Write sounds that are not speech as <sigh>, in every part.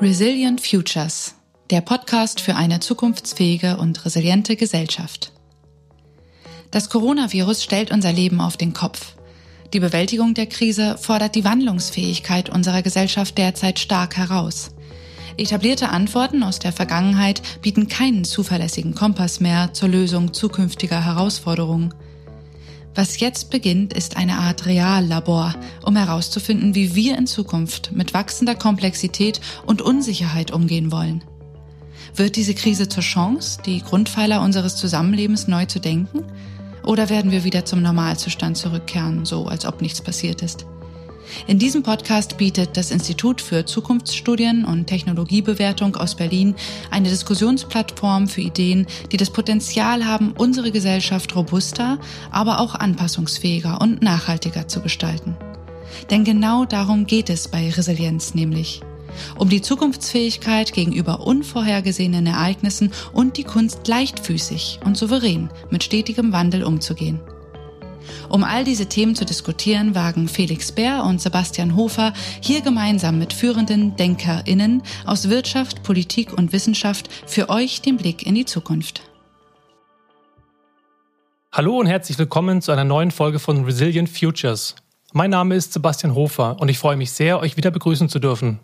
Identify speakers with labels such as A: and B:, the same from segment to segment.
A: Resilient Futures, der Podcast für eine zukunftsfähige und resiliente Gesellschaft. Das Coronavirus stellt unser Leben auf den Kopf. Die Bewältigung der Krise fordert die Wandlungsfähigkeit unserer Gesellschaft derzeit stark heraus. Etablierte Antworten aus der Vergangenheit bieten keinen zuverlässigen Kompass mehr zur Lösung zukünftiger Herausforderungen. Was jetzt beginnt, ist eine Art Reallabor, um herauszufinden, wie wir in Zukunft mit wachsender Komplexität und Unsicherheit umgehen wollen. Wird diese Krise zur Chance, die Grundpfeiler unseres Zusammenlebens neu zu denken? Oder werden wir wieder zum Normalzustand zurückkehren, so als ob nichts passiert ist? In diesem Podcast bietet das Institut für Zukunftsstudien und Technologiebewertung aus Berlin eine Diskussionsplattform für Ideen, die das Potenzial haben, unsere Gesellschaft robuster, aber auch anpassungsfähiger und nachhaltiger zu gestalten. Denn genau darum geht es bei Resilienz nämlich. Um die Zukunftsfähigkeit gegenüber unvorhergesehenen Ereignissen und die Kunst leichtfüßig und souverän mit stetigem Wandel umzugehen. Um all diese Themen zu diskutieren, wagen Felix Bär und Sebastian Hofer hier gemeinsam mit führenden DenkerInnen aus Wirtschaft, Politik und Wissenschaft für euch den Blick in die Zukunft.
B: Hallo und herzlich willkommen zu einer neuen Folge von Resilient Futures. Mein Name ist Sebastian Hofer und ich freue mich sehr, euch wieder begrüßen zu dürfen.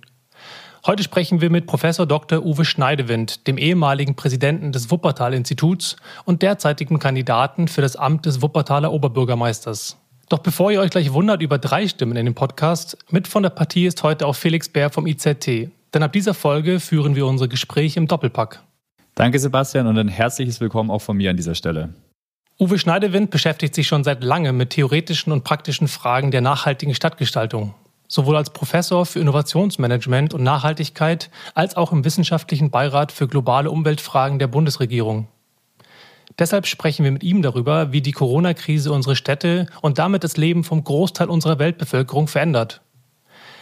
B: Heute sprechen wir mit Professor Dr. Uwe Schneidewind, dem ehemaligen Präsidenten des Wuppertal-Instituts und derzeitigen Kandidaten für das Amt des Wuppertaler Oberbürgermeisters. Doch bevor ihr euch gleich wundert über drei Stimmen in dem Podcast, mit von der Partie ist heute auch Felix Bär vom IZT. Denn ab dieser Folge führen wir unsere Gespräche im Doppelpack.
C: Danke Sebastian und ein herzliches Willkommen auch von mir an dieser Stelle.
B: Uwe Schneidewind beschäftigt sich schon seit langem mit theoretischen und praktischen Fragen der nachhaltigen Stadtgestaltung sowohl als Professor für Innovationsmanagement und Nachhaltigkeit als auch im wissenschaftlichen Beirat für globale Umweltfragen der Bundesregierung. Deshalb sprechen wir mit ihm darüber, wie die Corona-Krise unsere Städte und damit das Leben vom Großteil unserer Weltbevölkerung verändert.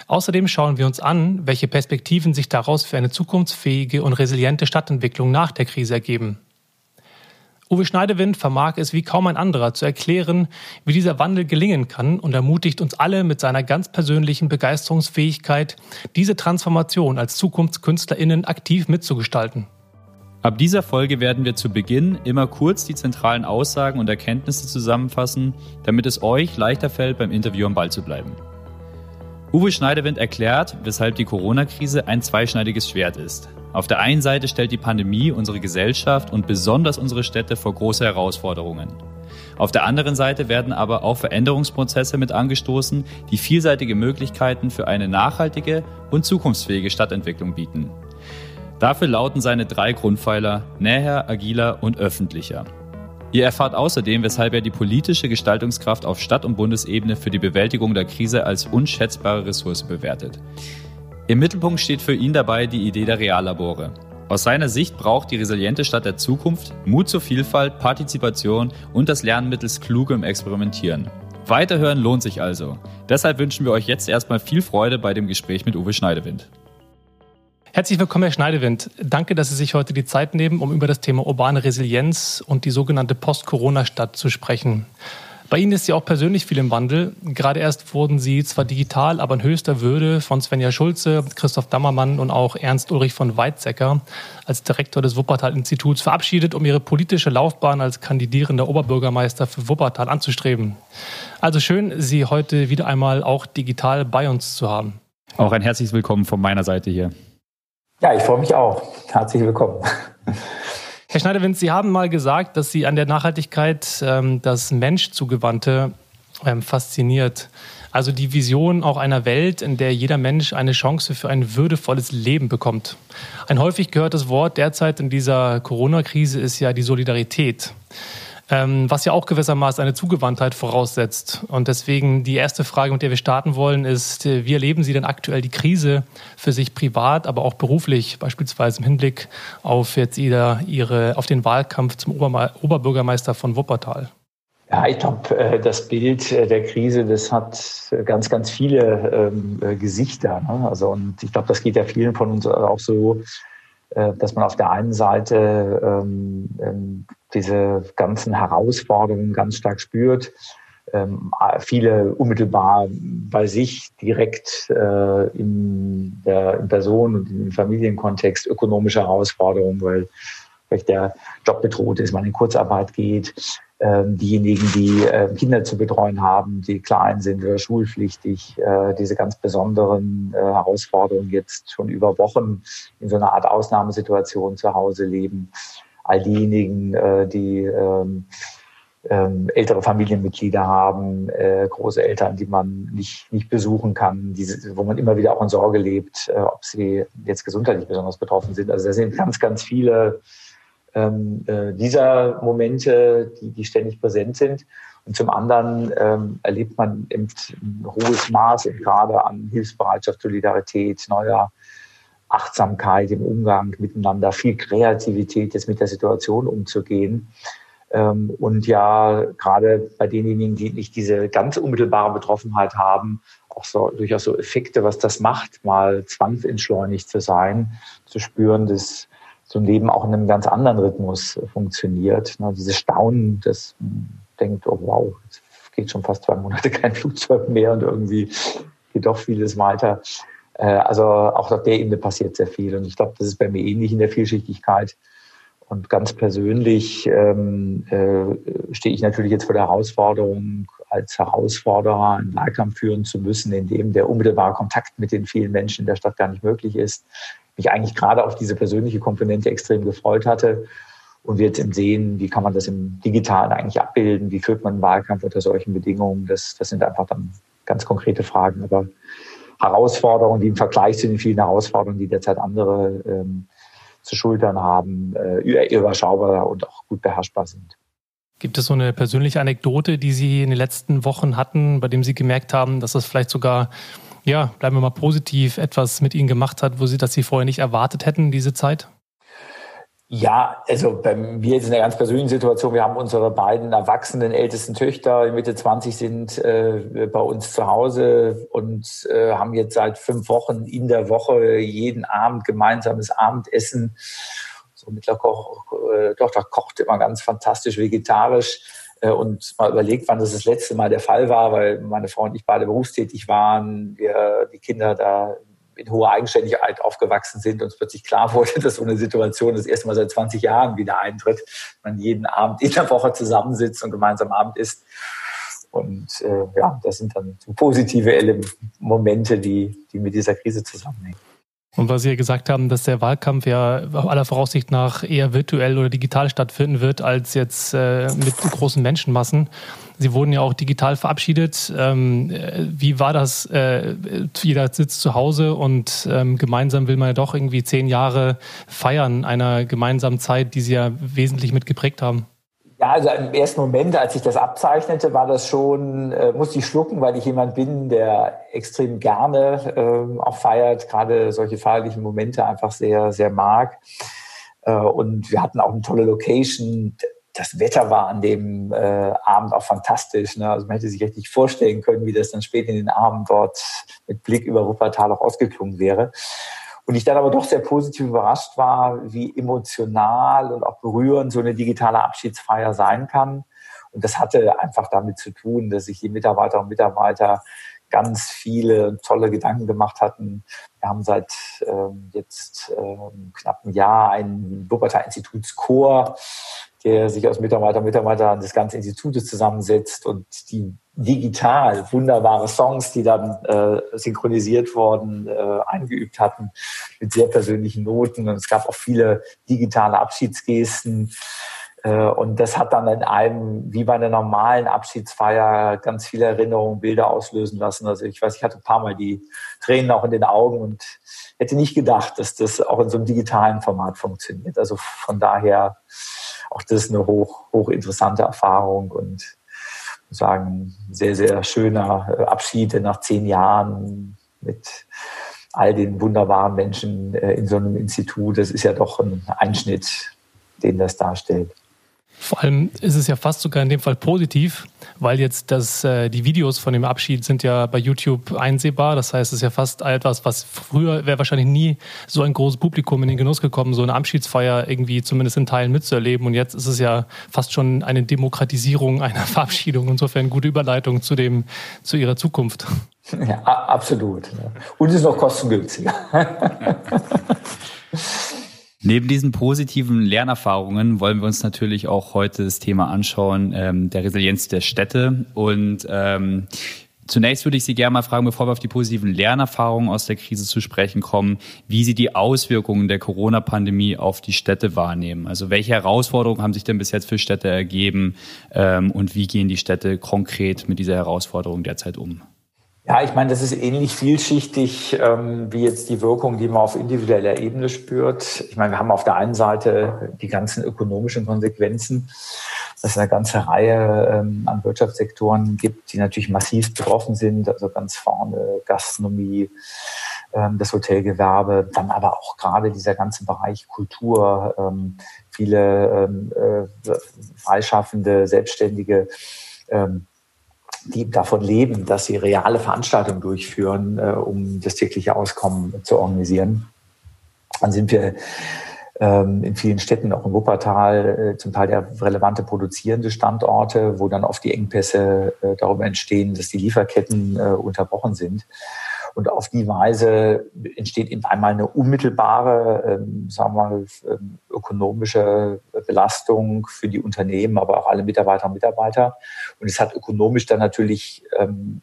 B: Außerdem schauen wir uns an, welche Perspektiven sich daraus für eine zukunftsfähige und resiliente Stadtentwicklung nach der Krise ergeben. Uwe Schneidewind vermag es wie kaum ein anderer zu erklären, wie dieser Wandel gelingen kann und ermutigt uns alle mit seiner ganz persönlichen Begeisterungsfähigkeit, diese Transformation als Zukunftskünstlerinnen aktiv mitzugestalten.
C: Ab dieser Folge werden wir zu Beginn immer kurz die zentralen Aussagen und Erkenntnisse zusammenfassen, damit es euch leichter fällt, beim Interview am Ball zu bleiben. Uwe Schneidewind erklärt, weshalb die Corona-Krise ein zweischneidiges Schwert ist. Auf der einen Seite stellt die Pandemie unsere Gesellschaft und besonders unsere Städte vor große Herausforderungen. Auf der anderen Seite werden aber auch Veränderungsprozesse mit angestoßen, die vielseitige Möglichkeiten für eine nachhaltige und zukunftsfähige Stadtentwicklung bieten. Dafür lauten seine drei Grundpfeiler näher, agiler und öffentlicher. Ihr erfahrt außerdem, weshalb er die politische Gestaltungskraft auf Stadt- und Bundesebene für die Bewältigung der Krise als unschätzbare Ressource bewertet. Im Mittelpunkt steht für ihn dabei die Idee der Reallabore. Aus seiner Sicht braucht die resiliente Stadt der Zukunft Mut zur Vielfalt, Partizipation und das Lernen mittels klugem Experimentieren. Weiterhören lohnt sich also. Deshalb wünschen wir euch jetzt erstmal viel Freude bei dem Gespräch mit Uwe Schneidewind.
B: Herzlich willkommen, Herr Schneidewind. Danke, dass Sie sich heute die Zeit nehmen, um über das Thema urbane Resilienz und die sogenannte Post-Corona-Stadt zu sprechen. Bei Ihnen ist ja auch persönlich viel im Wandel. Gerade erst wurden Sie zwar digital, aber in höchster Würde von Svenja Schulze, Christoph Dammermann und auch Ernst Ulrich von Weizsäcker als Direktor des Wuppertal-Instituts verabschiedet, um Ihre politische Laufbahn als kandidierender Oberbürgermeister für Wuppertal anzustreben. Also schön, Sie heute wieder einmal auch digital bei uns zu haben.
C: Auch ein herzliches Willkommen von meiner Seite hier.
D: Ja, ich freue mich auch. Herzlich willkommen.
B: Herr Schneiderwind, Sie haben mal gesagt, dass Sie an der Nachhaltigkeit ähm, das Menschzugewandte ähm, fasziniert. Also die Vision auch einer Welt, in der jeder Mensch eine Chance für ein würdevolles Leben bekommt. Ein häufig gehörtes Wort derzeit in dieser Corona-Krise ist ja die Solidarität ähm, was ja auch gewissermaßen eine Zugewandtheit voraussetzt. Und deswegen die erste Frage, mit der wir starten wollen, ist, äh, wie erleben Sie denn aktuell die Krise für sich privat, aber auch beruflich, beispielsweise im Hinblick auf jetzt Ihre, Ihre auf den Wahlkampf zum Ober Oberbürgermeister von Wuppertal?
D: Ja, ich glaube, äh, das Bild äh, der Krise, das hat ganz, ganz viele ähm, Gesichter. Ne? Also, und ich glaube, das geht ja vielen von uns auch so, dass man auf der einen Seite ähm, ähm, diese ganzen Herausforderungen ganz stark spürt. ähm, viele unmittelbar bei sich direkt äh, in der in Person und im Familienkontext ökonomische Herausforderungen, weil vielleicht der Job bedroht ist, man in Kurzarbeit geht, diejenigen, die äh, Kinder zu betreuen haben, die klein sind oder schulpflichtig, äh, diese ganz besonderen äh, Herausforderungen jetzt schon über Wochen in so einer Art Ausnahmesituation zu Hause leben. All diejenigen, äh, die ähm, ähm, ältere Familienmitglieder haben, große Eltern, die man nicht, nicht besuchen kann, wo man immer wieder auch in Sorge lebt, ob sie jetzt gesundheitlich besonders betroffen sind. Also da sind ganz, ganz viele ähm, äh, dieser Momente, die, die ständig präsent sind. Und zum anderen ähm, erlebt man eben ein hohes Maß eben gerade an Hilfsbereitschaft, Solidarität, neuer Achtsamkeit im Umgang miteinander, viel Kreativität, jetzt mit der Situation umzugehen. Ähm, und ja, gerade bei denjenigen, die nicht diese ganz unmittelbare Betroffenheit haben, auch so durchaus so Effekte, was das macht, mal zwangsentschleunigt zu sein, zu spüren, dass so ein Leben auch in einem ganz anderen Rhythmus funktioniert. Ne, dieses Staunen, das denkt, oh wow, es geht schon fast zwei Monate <laughs> kein Flugzeug mehr und irgendwie geht doch vieles weiter. Äh, also auch auf der Ebene passiert sehr viel. Und ich glaube, das ist bei mir ähnlich in der Vielschichtigkeit. Und ganz persönlich ähm, äh, stehe ich natürlich jetzt vor der Herausforderung, als Herausforderer einen Wahlkampf führen zu müssen, in dem der unmittelbare Kontakt mit den vielen Menschen in der Stadt gar nicht möglich ist. Mich eigentlich gerade auf diese persönliche Komponente extrem gefreut hatte. Und wir jetzt im Sehen, wie kann man das im Digitalen eigentlich abbilden? Wie führt man einen Wahlkampf unter solchen Bedingungen? Das, das sind einfach dann ganz konkrete Fragen. Aber Herausforderungen, die im Vergleich zu den vielen Herausforderungen, die derzeit andere ähm, zu schultern haben, äh, überschaubar und auch gut beherrschbar sind.
B: Gibt es so eine persönliche Anekdote, die Sie in den letzten Wochen hatten, bei dem Sie gemerkt haben, dass das vielleicht sogar, ja, bleiben wir mal positiv, etwas mit Ihnen gemacht hat, wo Sie das Sie vorher nicht erwartet hätten, diese Zeit?
D: Ja, also bei mir jetzt in einer ganz persönlichen Situation, wir haben unsere beiden erwachsenen ältesten Töchter, Mitte 20 sind äh, bei uns zu Hause und äh, haben jetzt seit fünf Wochen in der Woche jeden Abend gemeinsames Abendessen. So mittler äh, Tochter kocht immer ganz fantastisch vegetarisch und mal überlegt, wann das das letzte Mal der Fall war, weil meine Frau und ich beide berufstätig waren, wir die Kinder da in hoher Eigenständigkeit aufgewachsen sind, uns plötzlich klar <laughs> wurde, dass so eine Situation das erste Mal seit 20 Jahren wieder eintritt. Man jeden Abend in der Woche zusammensitzt und gemeinsam Abend isst. Und äh, ja, das sind dann positive Momente, die, die mit dieser Krise zusammenhängen.
B: Und weil Sie ja gesagt haben, dass der Wahlkampf ja aller Voraussicht nach eher virtuell oder digital stattfinden wird, als jetzt äh, mit großen Menschenmassen. Sie wurden ja auch digital verabschiedet. Ähm, wie war das? Äh, jeder sitzt zu Hause und ähm, gemeinsam will man ja doch irgendwie zehn Jahre feiern, einer gemeinsamen Zeit, die Sie ja wesentlich mitgeprägt haben.
D: Ja, also im ersten Moment, als ich das abzeichnete, war das schon, äh, musste ich schlucken, weil ich jemand bin, der extrem gerne äh, auch feiert, gerade solche feierlichen Momente einfach sehr, sehr mag. Äh, und wir hatten auch eine tolle Location. Das Wetter war an dem äh, Abend auch fantastisch. Ne? Also man hätte sich richtig vorstellen können, wie das dann spät in den Abend dort mit Blick über Wuppertal auch ausgeklungen wäre. Und ich dann aber doch sehr positiv überrascht war, wie emotional und auch berührend so eine digitale Abschiedsfeier sein kann. Und das hatte einfach damit zu tun, dass sich die Mitarbeiterinnen und Mitarbeiter ganz viele tolle Gedanken gemacht hatten. Wir haben seit ähm, jetzt ähm, knapp einem Jahr einen Wuppertal Institutschor, der sich aus Mitarbeiter und Mitarbeitern des ganzen Institutes zusammensetzt und die digital wunderbare Songs, die dann äh, synchronisiert wurden, äh, eingeübt hatten mit sehr persönlichen Noten. Und es gab auch viele digitale Abschiedsgesten. Äh, und das hat dann in einem, wie bei einer normalen Abschiedsfeier, ganz viele Erinnerungen, Bilder auslösen lassen. Also ich weiß, ich hatte ein paar Mal die Tränen auch in den Augen und hätte nicht gedacht, dass das auch in so einem digitalen Format funktioniert. Also von daher auch das eine hoch, hoch interessante Erfahrung und sagen, sehr, sehr schöner äh, Abschied nach zehn Jahren mit all den wunderbaren Menschen äh, in so einem Institut. Das ist ja doch ein Einschnitt, den das darstellt.
B: Vor allem ist es ja fast sogar in dem Fall positiv, weil jetzt das, äh, die Videos von dem Abschied sind ja bei YouTube einsehbar. Das heißt, es ist ja fast etwas, was früher wäre wahrscheinlich nie so ein großes Publikum in den Genuss gekommen, so eine Abschiedsfeier irgendwie zumindest in Teilen mitzuerleben. Und jetzt ist es ja fast schon eine Demokratisierung einer <laughs> Verabschiedung. Insofern gute Überleitung zu dem, zu ihrer Zukunft.
D: Ja, absolut. Und es ist noch kostengünstiger. <laughs>
C: Neben diesen positiven Lernerfahrungen wollen wir uns natürlich auch heute das Thema anschauen, ähm, der Resilienz der Städte. Und ähm, zunächst würde ich Sie gerne mal fragen, bevor wir auf die positiven Lernerfahrungen aus der Krise zu sprechen kommen, wie Sie die Auswirkungen der Corona-Pandemie auf die Städte wahrnehmen. Also welche Herausforderungen haben sich denn bis jetzt für Städte ergeben ähm, und wie gehen die Städte konkret mit dieser Herausforderung derzeit um?
D: Ja, ich meine, das ist ähnlich vielschichtig ähm, wie jetzt die Wirkung, die man auf individueller Ebene spürt. Ich meine, wir haben auf der einen Seite die ganzen ökonomischen Konsequenzen, dass es eine ganze Reihe ähm, an Wirtschaftssektoren gibt, die natürlich massiv betroffen sind. Also ganz vorne Gastronomie, ähm, das Hotelgewerbe, dann aber auch gerade dieser ganze Bereich Kultur, ähm, viele ähm, äh, freischaffende, selbstständige ähm, die davon leben, dass sie reale Veranstaltungen durchführen, äh, um das tägliche Auskommen zu organisieren. Dann sind wir ähm, in vielen Städten, auch in Wuppertal, äh, zum Teil der relevante produzierende Standorte, wo dann oft die Engpässe äh, darüber entstehen, dass die Lieferketten äh, unterbrochen sind. Und auf die Weise entsteht eben einmal eine unmittelbare, ähm, sagen wir mal, ähm, ökonomische Belastung für die Unternehmen, aber auch alle Mitarbeiter und Mitarbeiter. Und es hat ökonomisch dann natürlich ähm,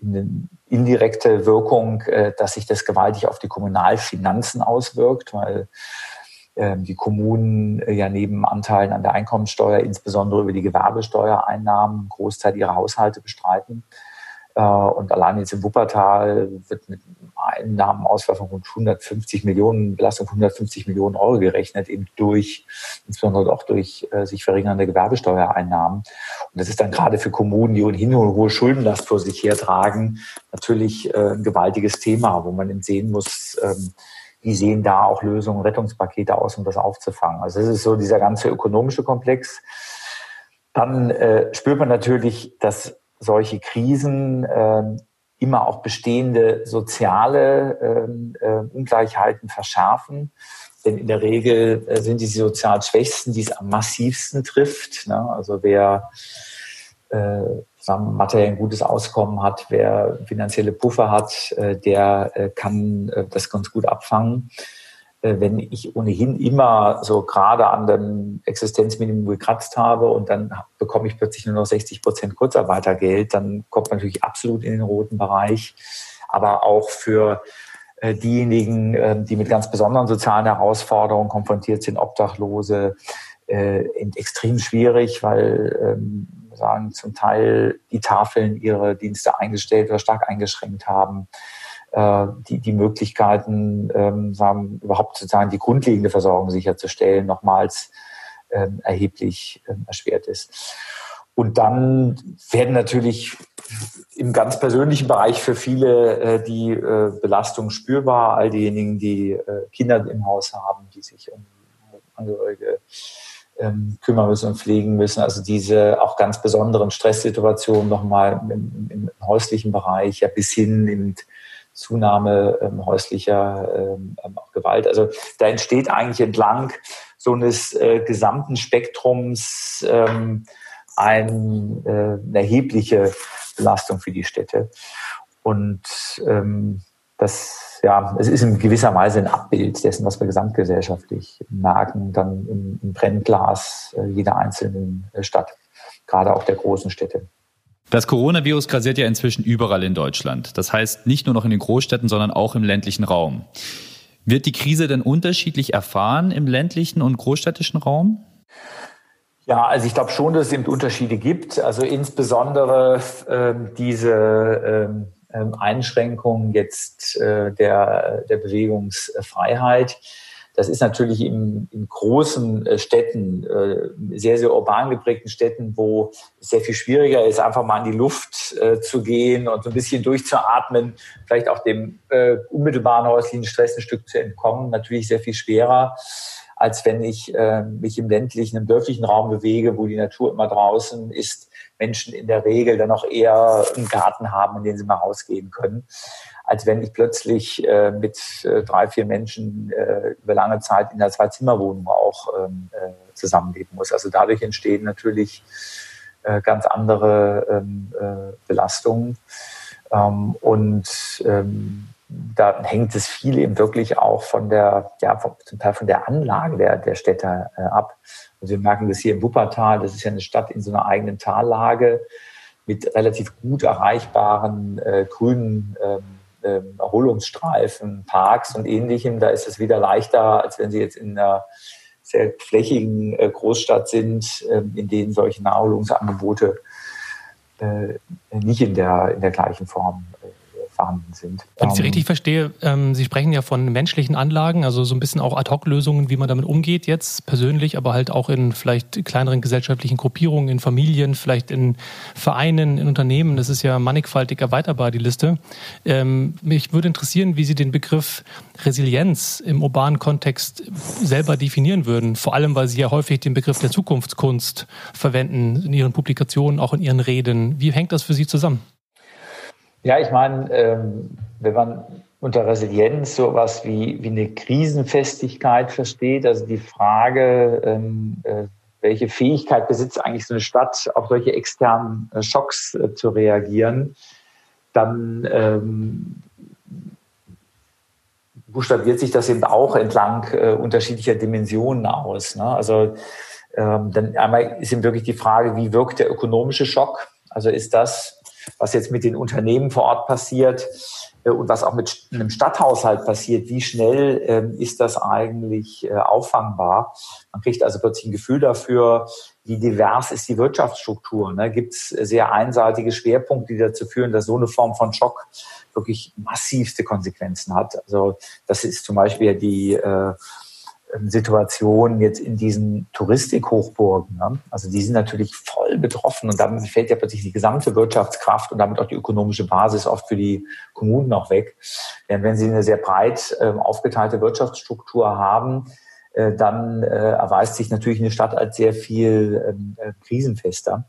D: eine indirekte Wirkung, äh, dass sich das gewaltig auf die Kommunalfinanzen auswirkt, weil ähm, die Kommunen äh, ja neben Anteilen an der Einkommensteuer, insbesondere über die Gewerbesteuereinnahmen, einen Großteil ihrer Haushalte bestreiten. Äh, und allein jetzt im Wuppertal wird mit Einnahmenausfall von rund 150 Millionen, Belastung von 150 Millionen Euro gerechnet, eben durch, insbesondere auch durch äh, sich verringernde Gewerbesteuereinnahmen. Und das ist dann gerade für Kommunen, die ohnehin eine hohe Schuldenlast vor sich hertragen, natürlich äh, ein gewaltiges Thema, wo man eben sehen muss, ähm, wie sehen da auch Lösungen, Rettungspakete aus, um das aufzufangen. Also das ist so dieser ganze ökonomische Komplex. Dann äh, spürt man natürlich, dass solche Krisen äh, immer auch bestehende soziale ähm, äh, Ungleichheiten verschärfen. Denn in der Regel äh, sind die sozial Schwächsten, die es am massivsten trifft. Ne? Also wer äh, sagen, materiell ein gutes Auskommen hat, wer finanzielle Puffer hat, der kann das ganz gut abfangen. Äh, wenn ich ohnehin immer so gerade an dem Existenzminimum gekratzt habe und dann bekomme ich plötzlich nur noch 60 Prozent Kurzarbeitergeld, dann kommt man natürlich absolut in den roten Bereich. Aber auch für äh, diejenigen, ähm, die mit ganz besonderen sozialen Herausforderungen konfrontiert sind, Obdachlose, äh, extrem schwierig, weil ähm, sagen zum Teil die Tafeln ihre Dienste eingestellt oder stark eingeschränkt haben die, die Möglichkeiten, ähm, sagen, überhaupt sozusagen die grundlegende Versorgung sicherzustellen, nochmals ähm, erheblich ähm, erschwert ist. Und dann werden natürlich im ganz persönlichen Bereich für viele äh, die äh, Belastung spürbar. All diejenigen, die äh, Kinder im Haus haben, die sich um Angehörige ähm, kümmern müssen und pflegen müssen. Also diese auch ganz besonderen Stresssituationen nochmal im, im, häuslichen Bereich, ja bis hin in Zunahme ähm, häuslicher ähm, ähm, Gewalt. Also da entsteht eigentlich entlang so eines äh, gesamten Spektrums ähm, ein, äh, eine erhebliche Belastung für die Städte. Und ähm, das, ja, es ist in gewisser Weise ein Abbild dessen, was wir gesamtgesellschaftlich merken, dann im, im Brennglas äh, jeder einzelnen äh, Stadt, gerade auch der großen Städte.
C: Das Coronavirus grasiert ja inzwischen überall in Deutschland. Das heißt nicht nur noch in den Großstädten, sondern auch im ländlichen Raum. Wird die Krise denn unterschiedlich erfahren im ländlichen und großstädtischen Raum?
D: Ja, also ich glaube schon, dass es eben Unterschiede gibt. Also insbesondere ähm, diese ähm, ähm Einschränkung jetzt äh, der, der Bewegungsfreiheit das ist natürlich in, in großen äh, Städten, äh, sehr, sehr urban geprägten Städten, wo es sehr viel schwieriger ist, einfach mal in die Luft äh, zu gehen und so ein bisschen durchzuatmen, vielleicht auch dem unmittelbaren häuslichen Stress ein Stück zu entkommen, natürlich sehr viel schwerer als wenn ich äh, mich im ländlichen, im dörflichen Raum bewege, wo die Natur immer draußen ist. Menschen in der Regel dann auch eher einen Garten haben, in den sie mal rausgehen können, als wenn ich plötzlich äh, mit äh, drei, vier Menschen äh, über lange Zeit in einer Zwei-Zimmer-Wohnung auch ähm, äh, zusammenleben muss. Also dadurch entstehen natürlich äh, ganz andere ähm, äh, Belastungen. Ähm, und ähm, da hängt es viel eben wirklich auch von der, ja, von, zum Teil von der Anlage der, der Städte äh, ab. Also wir merken das hier im Wuppertal, das ist ja eine Stadt in so einer eigenen Tallage mit relativ gut erreichbaren äh, grünen ähm, ähm, Erholungsstreifen, Parks und ähnlichem. Da ist es wieder leichter, als wenn Sie jetzt in einer sehr flächigen äh, Großstadt sind, äh, in denen solche Naherholungsangebote äh, nicht in der, in der gleichen Form vorhanden sind.
B: Wenn ich Sie ähm, richtig verstehe, ähm, Sie sprechen ja von menschlichen Anlagen, also so ein bisschen auch Ad-Hoc-Lösungen, wie man damit umgeht jetzt persönlich, aber halt auch in vielleicht kleineren gesellschaftlichen Gruppierungen, in Familien, vielleicht in Vereinen, in Unternehmen. Das ist ja mannigfaltig erweiterbar, die Liste. Ähm, mich würde interessieren, wie Sie den Begriff Resilienz im urbanen Kontext selber definieren würden. Vor allem, weil Sie ja häufig den Begriff der Zukunftskunst verwenden in Ihren Publikationen, auch in Ihren Reden. Wie hängt das für Sie zusammen?
D: Ja, ich meine, ähm, wenn man unter Resilienz sowas wie, wie eine Krisenfestigkeit versteht, also die Frage, ähm, äh, welche Fähigkeit besitzt eigentlich so eine Stadt, auf solche externen äh, Schocks äh, zu reagieren, dann ähm, buchstabiert sich das eben auch entlang äh, unterschiedlicher Dimensionen aus. Ne? Also ähm, dann einmal ist eben wirklich die Frage, wie wirkt der ökonomische Schock? Also ist das was jetzt mit den Unternehmen vor Ort passiert äh, und was auch mit einem Stadthaushalt passiert, wie schnell ähm, ist das eigentlich äh, auffangbar? Man kriegt also plötzlich ein Gefühl dafür, wie divers ist die Wirtschaftsstruktur. Ne? Gibt es sehr einseitige Schwerpunkte, die dazu führen, dass so eine Form von Schock wirklich massivste Konsequenzen hat. Also das ist zum Beispiel die äh, Situation jetzt in diesen Touristikhochburgen. Ne? Also die sind natürlich voll betroffen und damit fällt ja plötzlich die gesamte Wirtschaftskraft und damit auch die ökonomische Basis oft für die Kommunen auch weg. Denn wenn sie eine sehr breit äh, aufgeteilte Wirtschaftsstruktur haben, äh, dann äh, erweist sich natürlich eine Stadt als sehr viel ähm, äh, krisenfester.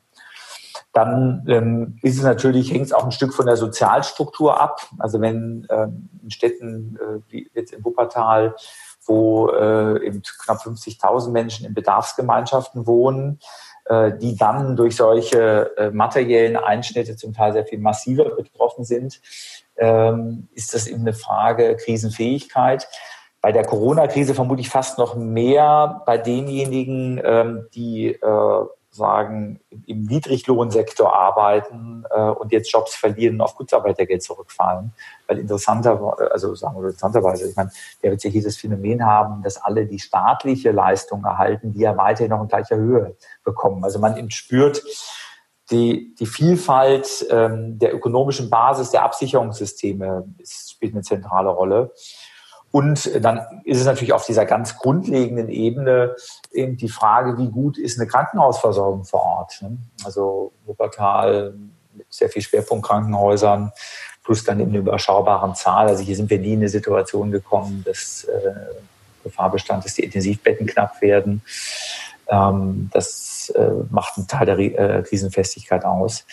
D: Dann ähm, ist es natürlich, hängt es auch ein Stück von der Sozialstruktur ab. Also wenn ähm, in Städten äh, wie jetzt in Wuppertal wo äh, eben knapp 50.000 Menschen in Bedarfsgemeinschaften wohnen, äh, die dann durch solche äh, materiellen Einschnitte zum Teil sehr viel massiver betroffen sind, ähm, ist das eben eine Frage Krisenfähigkeit. Bei der Corona-Krise vermutlich fast noch mehr bei denjenigen, ähm, die äh, sagen, im Niedriglohnsektor arbeiten äh, und jetzt Jobs verlieren und auf Kurzarbeitergeld zurückfallen. Weil interessanter, also sagen wir interessanterweise, ich meine, der wird hier das Phänomen haben, dass alle die staatliche Leistung erhalten, die ja weiterhin noch in gleicher Höhe bekommen. Also man spürt, die, die Vielfalt ähm, der ökonomischen Basis der Absicherungssysteme ist, spielt eine zentrale Rolle. Und dann ist es natürlich auf dieser ganz grundlegenden Ebene eben die Frage, wie gut ist eine Krankenhausversorgung vor Ort. Ne? Also Wuppertal mit sehr viel Schwerpunkt Krankenhäusern plus dann in einer überschaubaren Zahl. Also hier sind wir nie in eine Situation gekommen, dass äh, Gefahr bestand, dass die Intensivbetten knapp werden. Ähm, das äh, macht einen Teil der äh, Krisenfestigkeit aus.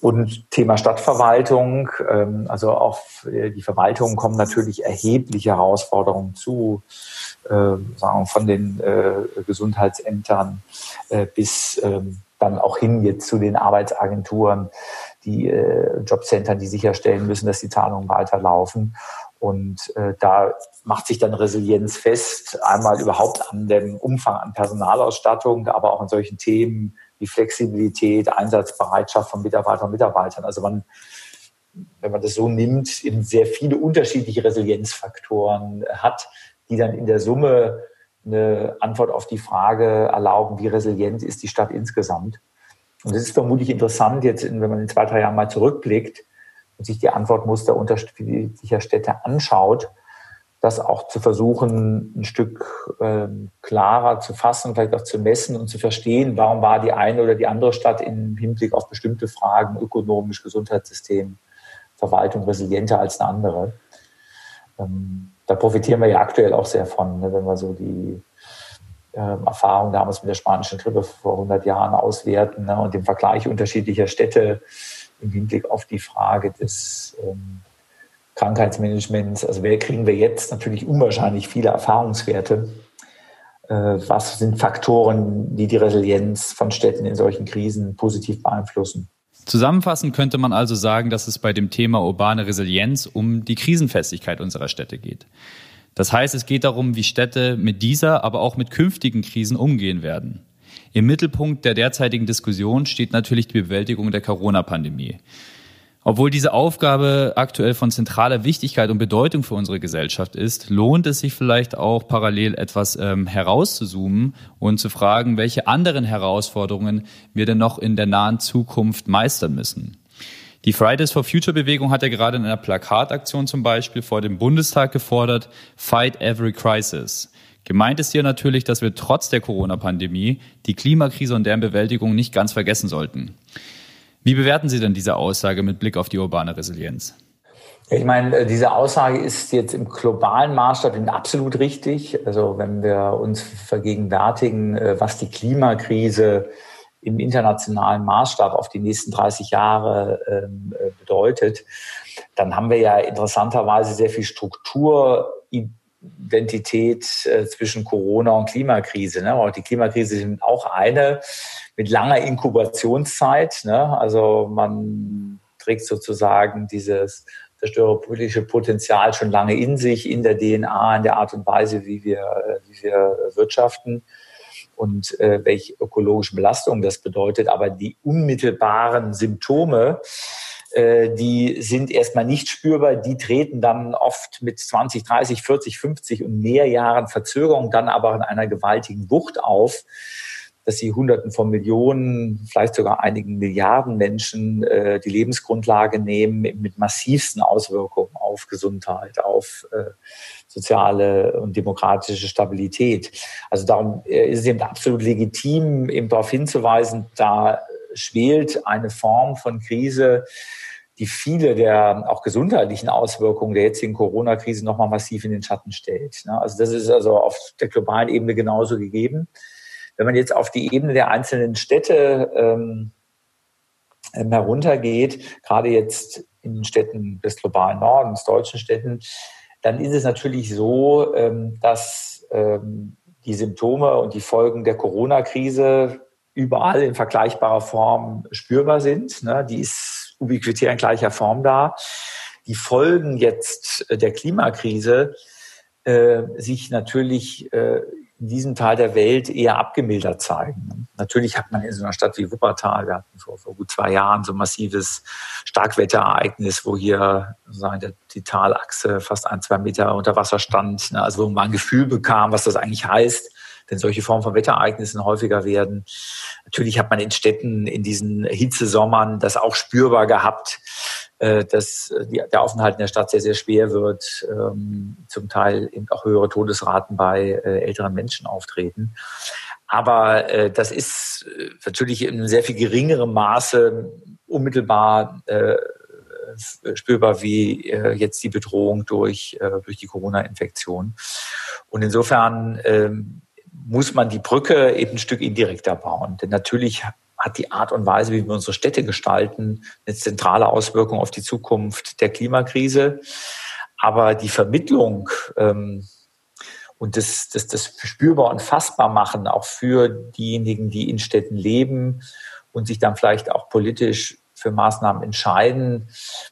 D: Und Thema Stadtverwaltung, ähm, also auf äh, die Verwaltung kommen natürlich erhebliche Herausforderungen zu, äh, sagen von den äh, Gesundheitsämtern bis ähm, dann auch hin jetzt zu den Arbeitsagenturen, die Jobcentern, die sicherstellen müssen, dass die Zahlungen weiterlaufen. Und da macht sich dann Resilienz fest, einmal überhaupt an dem Umfang an Personalausstattung, aber auch an solchen Themen die Flexibilität, Einsatzbereitschaft von Mitarbeitern und Mitarbeitern. Also man, wenn man das so nimmt, eben sehr viele unterschiedliche Resilienzfaktoren hat, die dann in der Summe eine Antwort auf die Frage erlauben, wie resilient ist die Stadt insgesamt. Und das ist vermutlich interessant, jetzt, wenn man in zwei, drei Jahren mal zurückblickt und sich die Antwortmuster unterschiedlicher Städte anschaut, das auch zu versuchen, ein Stück ähm, klarer zu fassen, vielleicht auch zu messen und zu verstehen, warum war die eine oder die andere Stadt im Hinblick auf bestimmte Fragen, ökonomisch, Gesundheitssystem, Verwaltung resilienter als eine andere. Ähm, da profitieren wir ja aktuell auch sehr von, ne, wenn wir so die äh, Erfahrung damals mit der spanischen Grippe vor 100 Jahren auswerten ne, und dem Vergleich unterschiedlicher Städte im Hinblick auf die Frage des ähm, Krankheitsmanagements. Also wer kriegen wir jetzt natürlich unwahrscheinlich viele Erfahrungswerte. Äh, was sind Faktoren, die die Resilienz von Städten in solchen Krisen positiv beeinflussen?
C: Zusammenfassend könnte man also sagen, dass es bei dem Thema urbane Resilienz um die Krisenfestigkeit unserer Städte geht. Das heißt, es geht darum, wie Städte mit dieser, aber auch mit künftigen Krisen umgehen werden. Im Mittelpunkt der derzeitigen Diskussion steht natürlich die Bewältigung der Corona-Pandemie. Obwohl diese Aufgabe aktuell von zentraler Wichtigkeit und Bedeutung für unsere Gesellschaft ist, lohnt es sich vielleicht auch parallel etwas ähm, herauszuzoomen und zu fragen, welche anderen Herausforderungen wir denn noch in der nahen Zukunft meistern müssen. Die Fridays for Future Bewegung hat ja gerade in einer Plakataktion zum Beispiel vor dem Bundestag gefordert, Fight Every Crisis. Gemeint ist hier natürlich, dass wir trotz der Corona-Pandemie die Klimakrise und deren Bewältigung nicht ganz vergessen sollten. Wie bewerten Sie denn diese Aussage mit Blick auf die urbane Resilienz?
D: Ich meine, äh, diese Aussage ist jetzt im globalen Maßstab absolut richtig. Also wenn wir uns vergegenwärtigen, äh, was die Klimakrise im internationalen Maßstab auf die nächsten 30 Jahre ähm, äh, bedeutet, dann haben wir ja interessanterweise sehr viel Strukturidentität äh, zwischen Corona und Klimakrise. Ne? Auch die Klimakrise ist auch eine mit langer Inkubationszeit. Ne? Also man trägt sozusagen dieses zerstörerpolitische Potenzial schon lange in sich, in der DNA, in der Art und Weise, wie wir, äh, wie wir wirtschaften und äh, welche ökologische Belastung das bedeutet. Aber die unmittelbaren Symptome, äh, die sind erstmal nicht spürbar. Die treten dann oft mit 20, 30, 40, 50 und mehr Jahren Verzögerung dann aber in einer gewaltigen Wucht auf dass sie Hunderten von Millionen, vielleicht sogar einigen Milliarden Menschen äh, die Lebensgrundlage nehmen mit massivsten Auswirkungen auf Gesundheit, auf äh, soziale und demokratische Stabilität. Also darum äh, ist es eben absolut legitim, eben darauf hinzuweisen, da schwelt eine Form von Krise, die viele der auch gesundheitlichen Auswirkungen der jetzigen Corona-Krise nochmal massiv in den Schatten stellt. Ne? Also das ist also auf der globalen Ebene genauso gegeben. Wenn man jetzt auf die Ebene der einzelnen Städte ähm, ähm, heruntergeht, gerade jetzt in Städten des globalen Nordens, deutschen Städten, dann ist es natürlich so, ähm, dass ähm, die Symptome und die Folgen der Corona-Krise überall in vergleichbarer Form spürbar sind. Ne? Die ist ubiquitär in gleicher Form da. Die Folgen jetzt der Klimakrise äh, sich natürlich äh, in diesem Teil der Welt eher abgemildert zeigen. Natürlich hat man in so einer Stadt wie Wuppertal, wir hatten vor, vor gut zwei Jahren so ein massives Starkwetterereignis, wo hier sozusagen die Talachse fast ein, zwei Meter unter Wasser stand, ne, also wo man ein Gefühl bekam, was das eigentlich heißt, wenn solche Formen von Wetterereignissen häufiger werden. Natürlich hat man in Städten in diesen Hitzesommern das auch spürbar gehabt, äh, dass die, der Aufenthalt in der Stadt sehr, sehr schwer wird, ähm, zum Teil eben auch höhere Todesraten bei äh, älteren Menschen auftreten. Aber äh, das ist äh, natürlich in sehr viel geringerem Maße unmittelbar äh, spürbar wie äh, jetzt die Bedrohung durch, äh, durch die Corona-Infektion. Und insofern ähm, muss man die Brücke eben ein Stück indirekter bauen. Denn natürlich hat die Art und Weise, wie wir unsere Städte gestalten, eine zentrale Auswirkung auf die Zukunft der Klimakrise. Aber die Vermittlung ähm, und das, das, das spürbar und fassbar machen, auch für diejenigen, die in Städten leben und sich dann vielleicht auch politisch für Maßnahmen entscheiden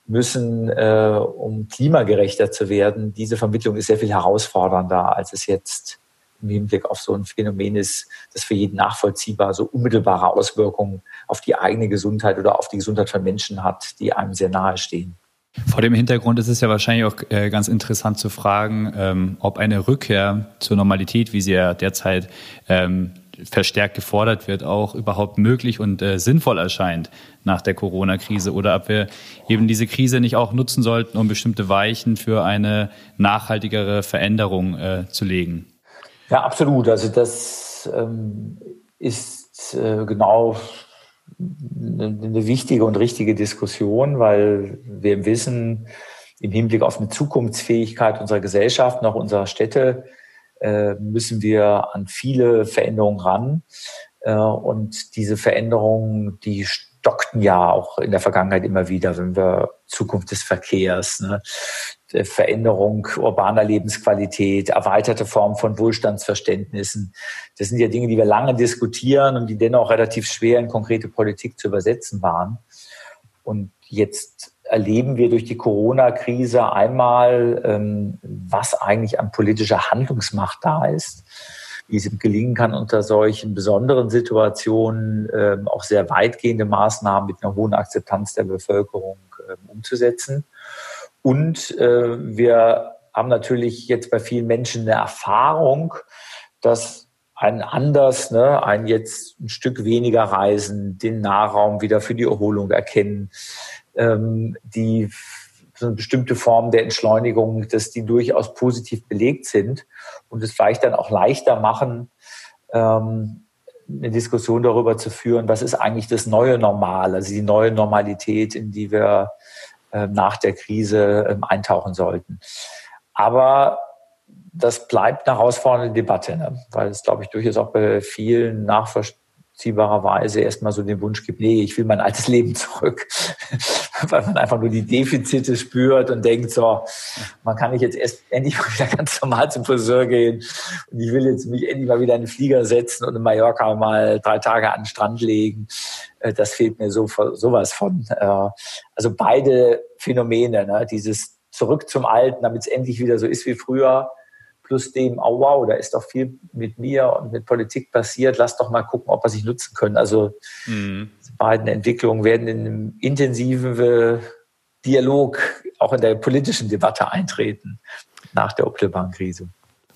D: müssen, äh, um klimagerechter zu werden. Diese Vermittlung ist sehr viel herausfordernder, als es jetzt im Hinblick auf so ein Phänomen ist, das für jeden nachvollziehbar so unmittelbare Auswirkungen auf die eigene Gesundheit oder auf die Gesundheit von Menschen hat, die einem sehr nahe stehen.
C: Vor dem Hintergrund ist es ja wahrscheinlich auch äh, ganz interessant zu fragen, ähm, ob eine Rückkehr zur Normalität, wie sie ja derzeit ähm, verstärkt gefordert wird, auch überhaupt möglich und äh, sinnvoll erscheint nach der Corona-Krise oder ob wir eben diese Krise nicht auch nutzen sollten, um bestimmte Weichen für eine nachhaltigere Veränderung äh, zu legen.
D: Ja, absolut. Also das ähm, ist äh, genau eine wichtige und richtige Diskussion, weil wir wissen, im Hinblick auf eine Zukunftsfähigkeit unserer Gesellschaft, noch unserer Städte, äh, müssen wir an viele Veränderungen ran. Äh, und diese Veränderungen, die stockten ja auch in der Vergangenheit immer wieder, wenn wir Zukunft des Verkehrs, ne? Veränderung urbaner Lebensqualität, erweiterte Formen von Wohlstandsverständnissen. Das sind ja Dinge, die wir lange diskutieren und die dennoch relativ schwer in konkrete Politik zu übersetzen waren. Und jetzt erleben wir durch die Corona-Krise einmal, ähm, was eigentlich an politischer Handlungsmacht da ist, wie es gelingen kann, unter solchen besonderen Situationen ähm, auch sehr weitgehende Maßnahmen mit einer hohen Akzeptanz der Bevölkerung ähm, umzusetzen. Und äh, wir haben natürlich jetzt bei vielen Menschen eine Erfahrung, dass ein anders, ne, ein jetzt ein Stück weniger reisen, den Nahraum wieder für die Erholung erkennen, ähm, die so eine bestimmte Form der Entschleunigung, dass die durchaus positiv belegt sind und es vielleicht dann auch leichter machen, ähm, eine Diskussion darüber zu führen, was ist eigentlich das neue Normal, also die neue Normalität, in die wir nach der Krise ähm, eintauchen sollten. Aber das bleibt eine herausfordernde Debatte, ne? weil es, glaube ich, durchaus auch bei vielen nachvollziehbarerweise erstmal so den Wunsch gibt, nee, ich will mein altes Leben zurück, <laughs> weil man einfach nur die Defizite spürt und denkt, so, man kann nicht jetzt erst endlich mal wieder <laughs> ganz normal zum Friseur gehen und ich will jetzt mich endlich mal wieder in den Flieger setzen und in Mallorca mal drei Tage an den Strand legen. Äh, das fehlt mir so sowas von. Äh, also beide Phänomene, ne? dieses zurück zum Alten, damit es endlich wieder so ist wie früher, plus dem, oh wow, da ist doch viel mit mir und mit Politik passiert, lass doch mal gucken, ob wir sich nutzen können. Also mhm. beiden Entwicklungen werden in einem intensiven Dialog auch in der politischen Debatte eintreten nach der Opelbank-Krise.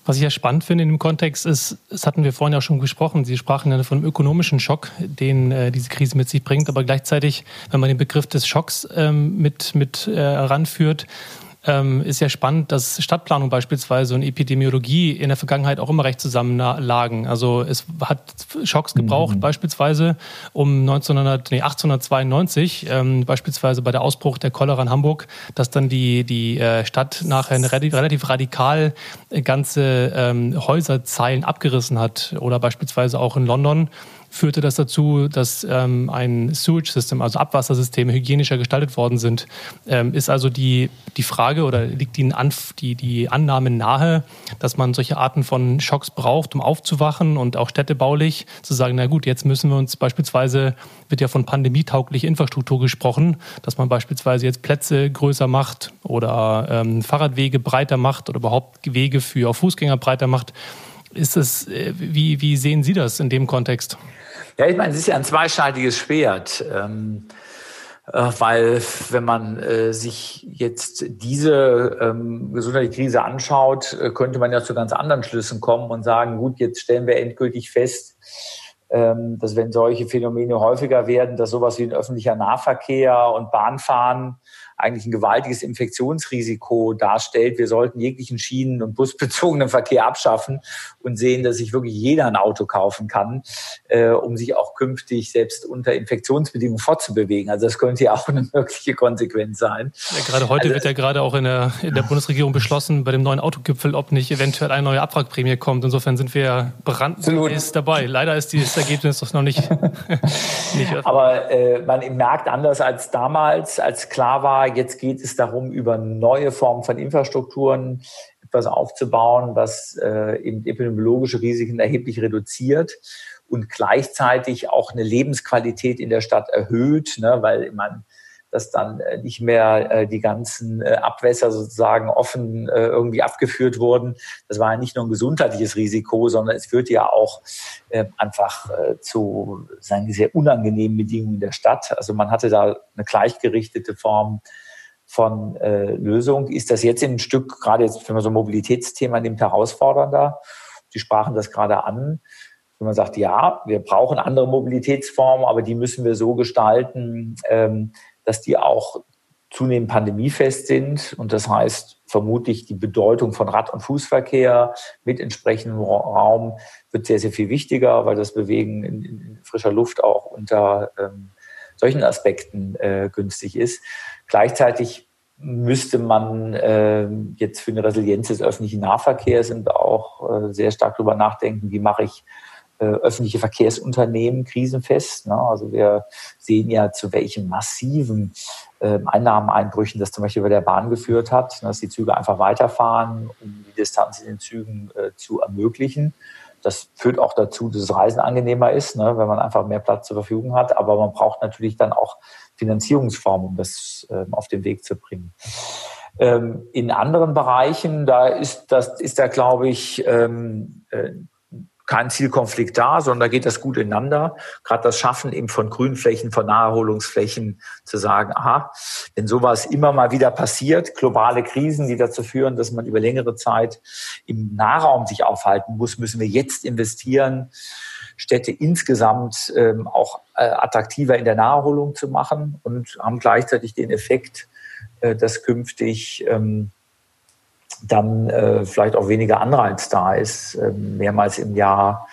B: Was ich ja spannend finde in dem Kontext ist, das hatten wir vorhin ja schon gesprochen, Sie sprachen ja von einem ökonomischen Schock, den äh, diese Krise mit sich bringt, aber gleichzeitig, wenn man den Begriff des Schocks ähm, mit, mit äh, heranführt, ähm, ist ja spannend, dass Stadtplanung beispielsweise und Epidemiologie in der Vergangenheit auch immer recht zusammenlagen. Also es hat Schocks gebraucht, mhm. beispielsweise um 1900, nee, 1892, ähm, beispielsweise bei der Ausbruch der Cholera in Hamburg, dass dann die, die äh, Stadt nachher eine relativ radikal äh, ganze ähm, Häuserzeilen abgerissen hat. Oder beispielsweise auch in London führte das dazu, dass ähm, ein Sewage-System, also Abwassersysteme, hygienischer gestaltet worden sind. Ähm, ist also die, die Frage oder liegt die, die, die Annahme nahe, dass man solche Arten von Schocks braucht, um aufzuwachen und auch städtebaulich zu sagen, na gut, jetzt müssen wir uns beispielsweise, wird ja von pandemietaugliche Infrastruktur gesprochen, dass man beispielsweise jetzt Plätze größer macht oder ähm, Fahrradwege breiter macht oder überhaupt Wege für Fußgänger breiter macht. Ist es, äh, wie, wie sehen Sie das in dem Kontext?
D: Ja, ich meine, es ist ja ein zweischneidiges Schwert. Ähm, äh, weil wenn man äh, sich jetzt diese ähm, gesundheitliche Krise anschaut, äh, könnte man ja zu ganz anderen Schlüssen kommen und sagen, gut, jetzt stellen wir endgültig fest, ähm, dass wenn solche Phänomene häufiger werden, dass sowas wie ein öffentlicher Nahverkehr und Bahnfahren eigentlich ein gewaltiges Infektionsrisiko darstellt. Wir sollten jeglichen Schienen- und busbezogenen Verkehr abschaffen und sehen, dass sich wirklich jeder ein Auto kaufen kann, äh, um sich auch künftig selbst unter Infektionsbedingungen fortzubewegen. Also das könnte ja auch eine mögliche Konsequenz sein.
B: Ja, gerade heute also, wird ja gerade auch in der, in der Bundesregierung beschlossen, bei dem neuen Autogipfel, ob nicht eventuell eine neue Abwrackprämie kommt. Insofern sind wir brandneues dabei. Leider ist dieses Ergebnis doch noch nicht, <laughs>
D: nicht Aber äh, man merkt anders als damals, als klar war, jetzt geht es darum, über neue Formen von Infrastrukturen etwas aufzubauen, was äh, eben epidemiologische Risiken erheblich reduziert und gleichzeitig auch eine Lebensqualität in der Stadt erhöht, ne, weil man dass dann äh, nicht mehr äh, die ganzen äh, Abwässer sozusagen offen irgendwie abgeführt wurden. Das war ja nicht nur ein gesundheitliches Risiko, sondern es führte ja auch einfach zu sagen, sehr unangenehmen Bedingungen in der Stadt. Also man hatte da eine gleichgerichtete Form von äh, Lösung. Ist das jetzt ein Stück, gerade jetzt, wenn man so ein Mobilitätsthema nimmt, herausfordernder? Sie sprachen das gerade an. Wenn man sagt, ja, wir brauchen andere Mobilitätsformen, aber die müssen wir so gestalten, ähm, dass die auch zunehmend pandemiefest sind. Und das heißt, vermutlich die Bedeutung von Rad- und Fußverkehr mit entsprechendem Raum wird sehr, sehr viel wichtiger, weil das Bewegen in, in frischer Luft auch unter ähm, solchen Aspekten äh, günstig ist. Gleichzeitig müsste man äh, jetzt für eine Resilienz des öffentlichen Nahverkehrs und auch äh, sehr stark darüber nachdenken, wie mache ich öffentliche Verkehrsunternehmen krisenfest. Ne? Also wir sehen ja, zu welchen massiven äh, Einnahmeneinbrüchen das zum Beispiel bei der Bahn geführt hat, ne? dass die Züge einfach weiterfahren, um die Distanz in den Zügen äh, zu ermöglichen. Das führt auch dazu, dass das Reisen angenehmer ist, ne? wenn man einfach mehr Platz zur Verfügung hat. Aber man braucht natürlich dann auch Finanzierungsform, um das ähm, auf den Weg zu bringen. Ähm, in anderen Bereichen, da ist das, ist da, glaube ich, ähm, äh, kein Zielkonflikt da, sondern da geht das gut ineinander. Gerade das Schaffen eben von Grünflächen, von Naherholungsflächen zu sagen, aha, wenn sowas immer mal wieder passiert, globale Krisen, die dazu führen, dass man über längere Zeit im Nahraum sich aufhalten muss, müssen wir jetzt investieren Städte insgesamt ähm, auch äh, attraktiver in der Naherholung zu machen und haben gleichzeitig den Effekt, äh, dass künftig ähm, dann äh, vielleicht auch weniger Anreiz da ist, äh, mehrmals im Jahr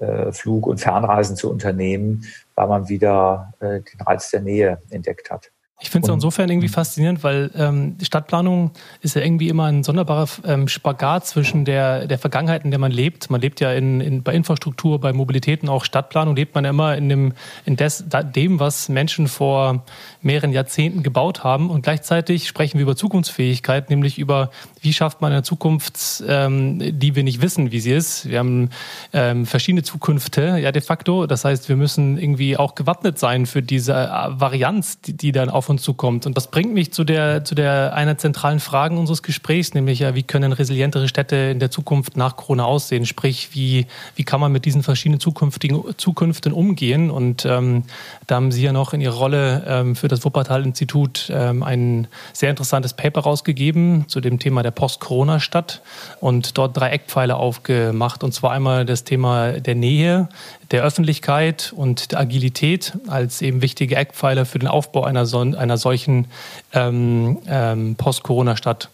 D: äh, Flug- und Fernreisen zu unternehmen, weil man wieder äh, den Reiz der Nähe entdeckt hat.
B: Ich finde es insofern irgendwie faszinierend, weil ähm, Stadtplanung ist ja irgendwie immer ein sonderbarer ähm, Spagat zwischen der, der Vergangenheit, in der man lebt. Man lebt ja in, in, bei Infrastruktur, bei Mobilitäten, auch Stadtplanung lebt man ja immer in dem, in des, dem, was Menschen vor mehreren Jahrzehnten gebaut haben. Und gleichzeitig sprechen wir über Zukunftsfähigkeit, nämlich über, wie schafft man eine Zukunft, ähm, die wir nicht wissen, wie sie ist. Wir haben ähm, verschiedene Zukünfte, ja de facto. Das heißt, wir müssen irgendwie auch gewappnet sein für diese äh, Varianz, die, die dann auf uns zukommt. Und das bringt mich zu der, zu der einer zentralen Fragen unseres Gesprächs, nämlich ja, wie können resilientere Städte in der Zukunft nach Corona aussehen? Sprich, wie, wie kann man mit diesen verschiedenen zukünftigen Zukünften umgehen? Und ähm, da haben Sie ja noch in Ihrer Rolle ähm, für das Wuppertal-Institut ähm, ein sehr interessantes Paper rausgegeben zu dem Thema der Post-Corona-Stadt und dort drei Eckpfeiler aufgemacht. Und zwar einmal das Thema der Nähe, der Öffentlichkeit und der Agilität als eben wichtige Eckpfeiler für den Aufbau einer, so einer solchen ähm, ähm, Post-Corona-Stadt.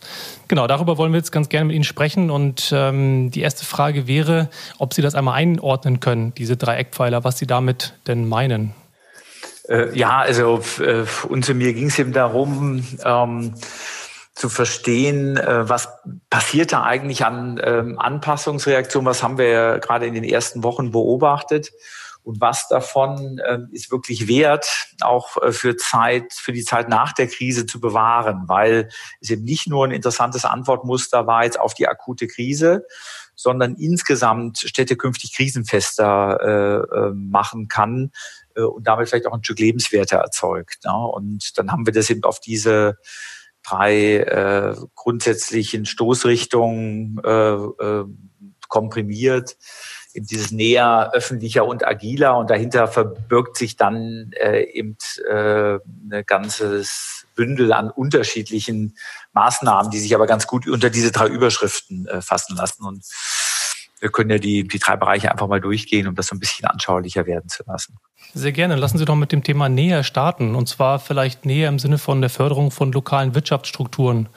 B: Genau, darüber wollen wir jetzt ganz gerne mit Ihnen sprechen. Und ähm, die erste Frage wäre, ob Sie das einmal einordnen können, diese drei Eckpfeiler, was Sie damit denn meinen.
D: Äh, ja, also äh, uns und mir ging es eben darum, ähm, zu verstehen, äh, was passiert da eigentlich an ähm, Anpassungsreaktionen, was haben wir ja gerade in den ersten Wochen beobachtet und was davon äh, ist wirklich wert, auch äh, für Zeit, für die Zeit nach der Krise zu bewahren, weil es eben nicht nur ein interessantes Antwortmuster war jetzt auf die akute Krise, sondern insgesamt Städte künftig krisenfester äh, äh, machen kann und damit vielleicht auch ein Stück Lebenswerte erzeugt. Ja? Und dann haben wir das eben auf diese drei äh, grundsätzlichen Stoßrichtungen äh, äh, komprimiert. Eben dieses näher öffentlicher und agiler. Und dahinter verbirgt sich dann äh, eben äh, ein ganzes Bündel an unterschiedlichen Maßnahmen, die sich aber ganz gut unter diese drei Überschriften äh, fassen lassen. Und wir können ja die, die drei Bereiche einfach mal durchgehen, um das so ein bisschen anschaulicher werden zu lassen.
B: Sehr gerne. Lassen Sie doch mit dem Thema näher starten. Und zwar vielleicht näher im Sinne von der Förderung von lokalen Wirtschaftsstrukturen.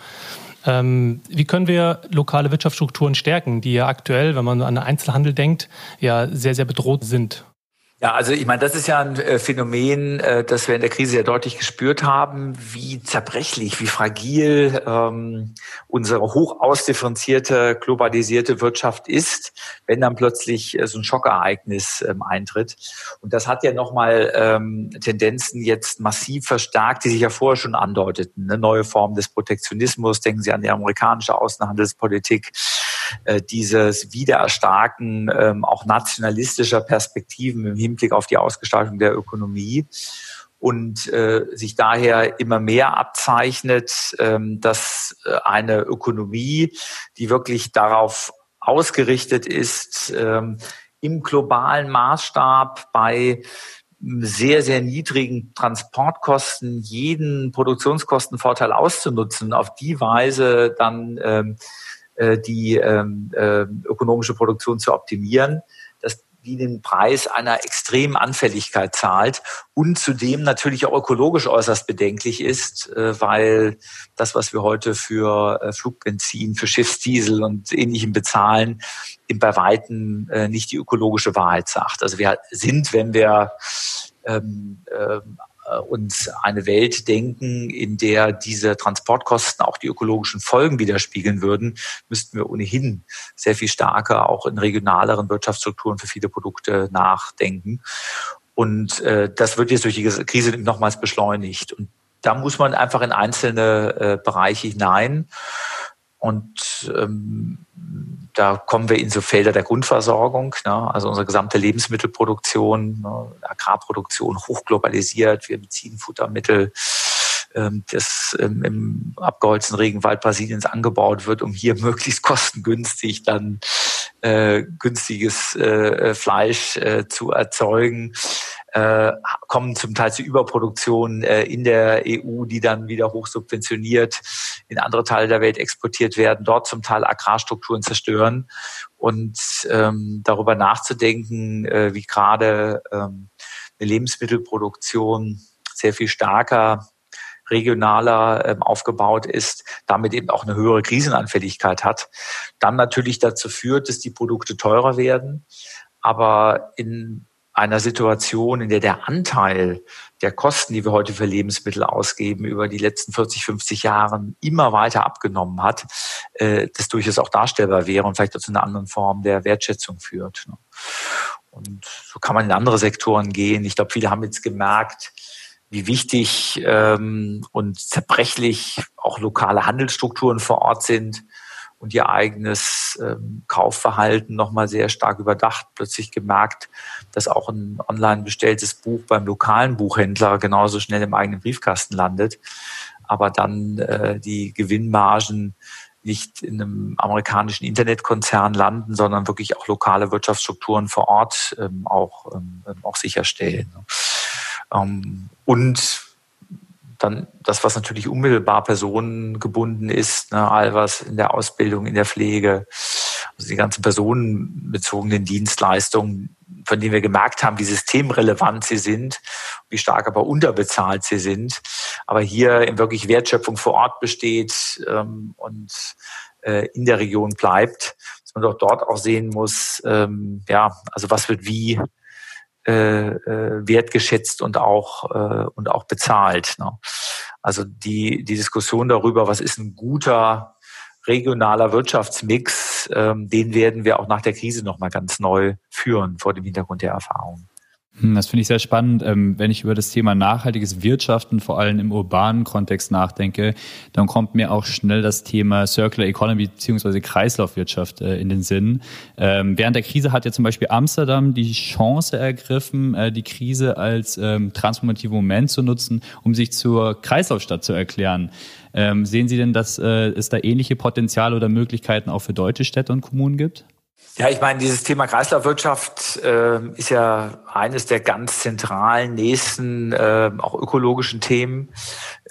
B: Ähm, wie können wir lokale Wirtschaftsstrukturen stärken, die ja aktuell, wenn man an den Einzelhandel denkt, ja sehr, sehr bedroht sind?
D: Ja, also ich meine, das ist ja ein äh, Phänomen, äh, das wir in der Krise ja deutlich gespürt haben, wie zerbrechlich, wie fragil ähm, unsere hoch ausdifferenzierte, globalisierte Wirtschaft ist, wenn dann plötzlich äh, so ein Schockereignis ähm, eintritt. Und das hat ja nochmal ähm, Tendenzen jetzt massiv verstärkt, die sich ja vorher schon andeuteten. Eine neue Form des Protektionismus, denken Sie an die amerikanische Außenhandelspolitik, äh, dieses Wiedererstarken ähm, auch nationalistischer Perspektiven im Hinblick auf die Ausgestaltung der Ökonomie. Und äh, sich daher immer mehr abzeichnet, ähm, dass äh, eine Ökonomie, die wirklich darauf ausgerichtet ist, ähm, im globalen Maßstab bei sehr, sehr niedrigen Transportkosten jeden Produktionskostenvorteil auszunutzen, auf die Weise dann ähm, äh, die ähm, äh, ökonomische Produktion zu optimieren, dass die den Preis einer extremen Anfälligkeit zahlt und zudem natürlich auch ökologisch äußerst bedenklich ist, äh, weil das, was wir heute für äh, Flugbenzin, für Schiffsdiesel und Ähnlichem bezahlen, bei Weitem nicht die ökologische Wahrheit sagt. Also wir sind, wenn wir ähm, äh, äh, uns eine Welt denken, in der diese Transportkosten auch die ökologischen Folgen widerspiegeln würden, müssten wir ohnehin sehr viel stärker auch in regionaleren Wirtschaftsstrukturen für viele Produkte nachdenken. Und äh, das wird jetzt durch die Krise nochmals beschleunigt. Und da muss man einfach in einzelne äh, Bereiche hinein. Und ähm, da kommen wir in so Felder der Grundversorgung, ne? also unsere gesamte Lebensmittelproduktion, ne? Agrarproduktion hochglobalisiert. Wir beziehen Futtermittel, ähm, das ähm, im abgeholzten Regenwald Brasiliens angebaut wird, um hier <laughs> möglichst kostengünstig dann äh, günstiges äh, Fleisch äh, zu erzeugen äh, kommen zum Teil zu Überproduktion äh, in der EU, die dann wieder hochsubventioniert in andere Teile der Welt exportiert werden, dort zum Teil Agrarstrukturen zerstören. Und ähm, darüber nachzudenken, äh, wie gerade ähm, eine Lebensmittelproduktion sehr viel stärker regionaler ähm, aufgebaut ist, damit eben auch eine höhere Krisenanfälligkeit hat, dann natürlich dazu führt, dass die Produkte teurer werden, aber in einer Situation, in der der Anteil der Kosten, die wir heute für Lebensmittel ausgeben, über die letzten 40, 50 Jahre immer weiter abgenommen hat, äh, das durchaus auch darstellbar wäre und vielleicht auch zu einer anderen Form der Wertschätzung führt. Ne? Und so kann man in andere Sektoren gehen. Ich glaube, viele haben jetzt gemerkt, wie wichtig ähm, und zerbrechlich auch lokale Handelsstrukturen vor Ort sind und ihr eigenes ähm, Kaufverhalten nochmal sehr stark überdacht, plötzlich gemerkt, dass auch ein online bestelltes Buch beim lokalen Buchhändler genauso schnell im eigenen Briefkasten landet, aber dann äh, die Gewinnmargen nicht in einem amerikanischen Internetkonzern landen, sondern wirklich auch lokale Wirtschaftsstrukturen vor Ort ähm, auch, ähm, auch sicherstellen. Ähm, und dann das, was natürlich unmittelbar personengebunden ist, ne, all was in der Ausbildung, in der Pflege, also die ganzen personenbezogenen Dienstleistungen, von denen wir gemerkt haben, wie systemrelevant sie sind, wie stark aber unterbezahlt sie sind, aber hier in wirklich Wertschöpfung vor Ort besteht ähm, und äh, in der Region bleibt, dass man doch dort auch sehen muss, ähm, ja, also was wird wie äh, äh, wertgeschätzt und auch äh, und auch bezahlt. Ne? Also die die Diskussion darüber, was ist ein guter regionaler Wirtschaftsmix, ähm, den werden wir auch nach der Krise noch mal ganz neu führen vor dem Hintergrund der Erfahrung.
C: Hm, das finde ich sehr spannend. Ähm, wenn ich über das Thema nachhaltiges Wirtschaften, vor allem im urbanen Kontext nachdenke, dann kommt mir auch schnell das Thema Circular Economy bzw. Kreislaufwirtschaft äh, in den Sinn. Ähm, während der Krise hat ja zum Beispiel Amsterdam die Chance ergriffen, äh, die Krise als ähm, transformativen Moment zu nutzen, um sich zur Kreislaufstadt zu erklären. Sehen Sie denn, dass äh, es da ähnliche Potenziale oder Möglichkeiten auch für deutsche Städte und Kommunen gibt?
D: Ja, ich meine, dieses Thema Kreislaufwirtschaft äh, ist ja eines der ganz zentralen nächsten, äh, auch ökologischen Themen.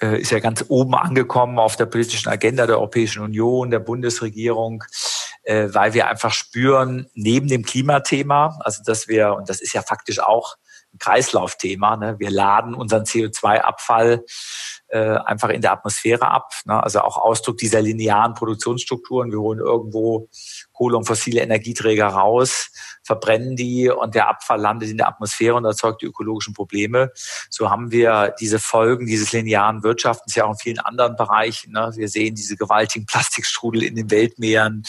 D: Äh, ist ja ganz oben angekommen auf der politischen Agenda der Europäischen Union, der Bundesregierung, äh, weil wir einfach spüren, neben dem Klimathema, also dass wir, und das ist ja faktisch auch ein Kreislaufthema, ne, wir laden unseren CO2-Abfall äh, einfach in der Atmosphäre ab. Ne? Also auch Ausdruck dieser linearen Produktionsstrukturen. Wir holen irgendwo Kohle und fossile Energieträger raus, verbrennen die und der Abfall landet in der Atmosphäre und erzeugt die ökologischen Probleme. So haben wir diese Folgen dieses linearen Wirtschaftens ja auch in vielen anderen Bereichen. Ne? Wir sehen diese gewaltigen Plastikstrudel in den Weltmeeren.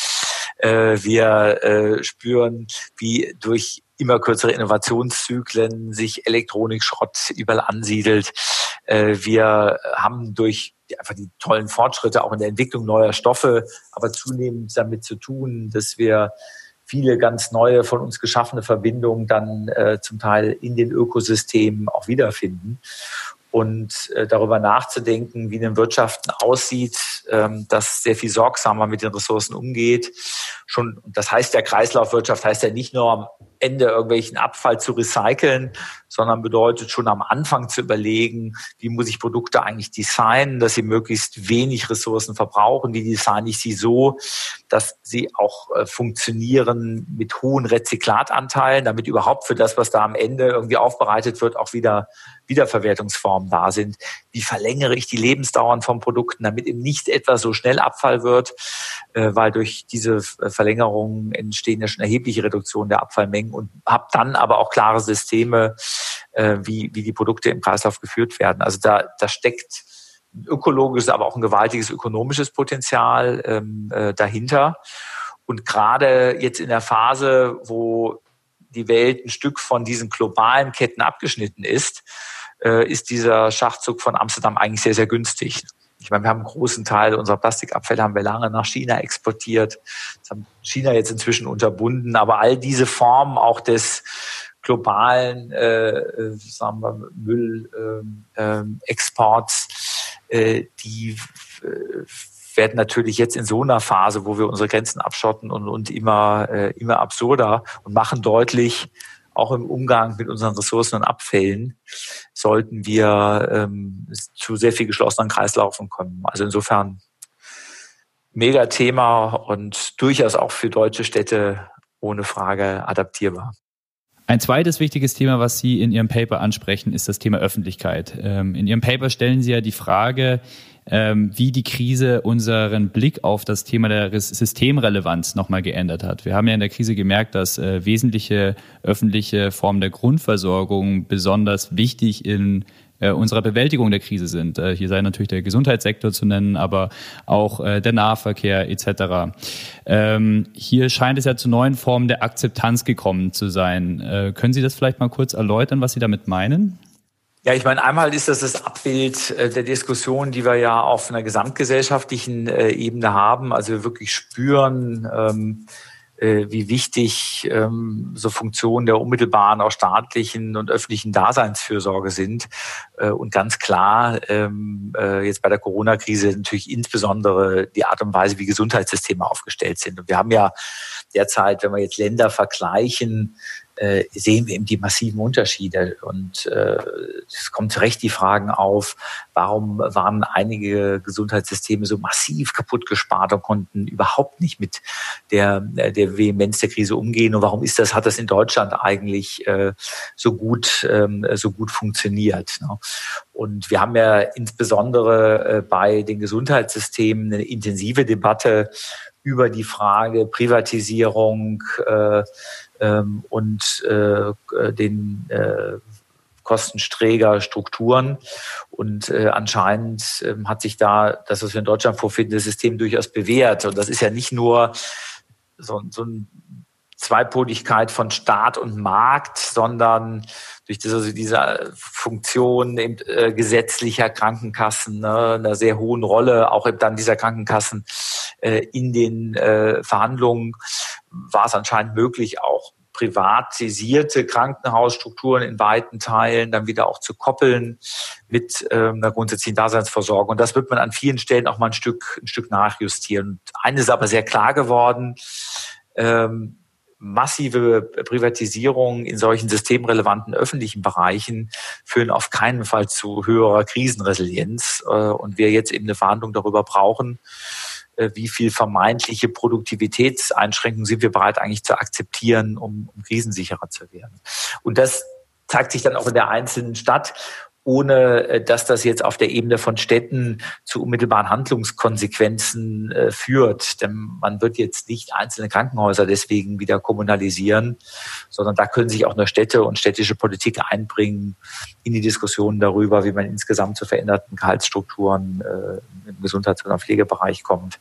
D: Äh, wir äh, spüren, wie durch immer kürzere Innovationszyklen sich Elektronikschrott überall ansiedelt. Äh, wir haben durch einfach die tollen Fortschritte auch in der Entwicklung neuer Stoffe, aber zunehmend damit zu tun, dass wir viele ganz neue von uns geschaffene Verbindungen dann äh, zum Teil in den Ökosystemen auch wiederfinden und äh, darüber nachzudenken, wie eine Wirtschaft aussieht, ähm, das sehr viel sorgsamer mit den Ressourcen umgeht. Schon, das heißt ja Kreislaufwirtschaft heißt ja nicht nur Ende irgendwelchen Abfall zu recyceln, sondern bedeutet schon am Anfang zu überlegen, wie muss ich Produkte eigentlich designen, dass sie möglichst wenig Ressourcen verbrauchen, wie designe ich sie so, dass sie auch äh, funktionieren mit hohen Rezyklatanteilen, damit überhaupt für das, was da am Ende irgendwie aufbereitet wird, auch wieder Wiederverwertungsformen da sind. Wie verlängere ich die Lebensdauern von Produkten, damit eben nicht etwa so schnell Abfall wird, äh, weil durch diese äh, Verlängerung entstehen ja schon erhebliche Reduktionen der Abfallmengen und habe dann aber auch klare Systeme, äh, wie, wie die Produkte im Kreislauf geführt werden. Also da, da steckt ein ökologisches, aber auch ein gewaltiges ökonomisches Potenzial ähm, äh, dahinter. Und gerade jetzt in der Phase, wo die Welt ein Stück von diesen globalen Ketten abgeschnitten ist, äh, ist dieser Schachzug von Amsterdam eigentlich sehr, sehr günstig. Ich meine, wir haben einen großen Teil unserer Plastikabfälle haben wir lange nach China exportiert. Das haben China jetzt inzwischen unterbunden. Aber all diese Formen auch des globalen äh, sagen wir, Müllexports, ähm, äh, die äh, werden natürlich jetzt in so einer Phase, wo wir unsere Grenzen abschotten und, und immer, äh, immer absurder und machen deutlich, auch im Umgang mit unseren Ressourcen und Abfällen sollten wir ähm, zu sehr viel geschlossenen Kreislaufen kommen. Also insofern mega Thema und durchaus auch für deutsche Städte ohne Frage adaptierbar.
C: Ein zweites wichtiges Thema, was Sie in Ihrem Paper ansprechen, ist das Thema Öffentlichkeit. Ähm, in Ihrem Paper stellen Sie ja die Frage, wie die Krise unseren Blick auf das Thema der Systemrelevanz nochmal geändert hat. Wir haben ja in der Krise gemerkt, dass äh, wesentliche öffentliche Formen der Grundversorgung besonders wichtig in äh, unserer Bewältigung der Krise sind. Äh, hier sei natürlich der Gesundheitssektor zu nennen, aber auch der Nahverkehr etc. Ähm, hier scheint es ja zu neuen Formen der Akzeptanz gekommen zu sein. Können Sie das vielleicht mal kurz erläutern, was Sie damit meinen?
D: Ja, ich meine, einmal ist das das Abbild äh, der Diskussion, die wir ja auf einer gesamtgesellschaftlichen äh, Ebene haben. Also wir wirklich spüren, ähm, äh, wie wichtig ähm, so Funktionen der unmittelbaren, auch staatlichen und öffentlichen Daseinsfürsorge sind. Und ganz klar, ähm, äh, jetzt bei der Corona-Krise natürlich insbesondere die Art und Weise, wie Gesundheitssysteme aufgestellt sind. Und wir haben ja derzeit, wenn wir jetzt Länder vergleichen, äh, sehen wir eben die massiven Unterschiede. Und äh, es kommt zu Recht die Fragen auf, warum waren einige Gesundheitssysteme so massiv kaputt gespart und konnten überhaupt nicht mit der, der Vehemenz der Krise umgehen. Und warum ist das, hat das in Deutschland eigentlich äh, so gut, ähm, so gut funktioniert? Ne? Und wir haben ja insbesondere äh, bei den Gesundheitssystemen eine intensive Debatte über die Frage Privatisierung, äh, ähm, und äh, den äh, Kostenträger Strukturen. Und äh, anscheinend äh, hat sich da das, was wir in Deutschland vorfinden, das System durchaus bewährt. Und das ist ja nicht nur so, so ein Zweipoligkeit von Staat und Markt, sondern durch diese, also diese Funktion eben, äh, gesetzlicher Krankenkassen, ne, einer sehr hohen Rolle auch eben dann dieser Krankenkassen äh, in den äh, Verhandlungen war es anscheinend möglich, auch privatisierte Krankenhausstrukturen in weiten Teilen dann wieder auch zu koppeln mit ähm, einer grundsätzlichen Daseinsvorsorge. Und das wird man an vielen Stellen auch mal ein Stück, ein Stück nachjustieren. Eines ist aber sehr klar geworden, ähm, massive Privatisierungen in solchen systemrelevanten öffentlichen Bereichen führen auf keinen Fall zu höherer Krisenresilienz. Äh, und wir jetzt eben eine Verhandlung darüber brauchen, wie viel vermeintliche Produktivitätseinschränkungen sind wir bereit eigentlich zu akzeptieren, um, um krisensicherer zu werden. Und das zeigt sich dann auch in der einzelnen Stadt ohne äh, dass das jetzt auf der Ebene von Städten zu unmittelbaren Handlungskonsequenzen äh, führt. Denn man wird jetzt nicht einzelne Krankenhäuser deswegen wieder kommunalisieren, sondern da können sich auch nur Städte und städtische Politik einbringen in die Diskussion darüber, wie man insgesamt zu veränderten Gehaltsstrukturen äh, im Gesundheits- und Pflegebereich kommt,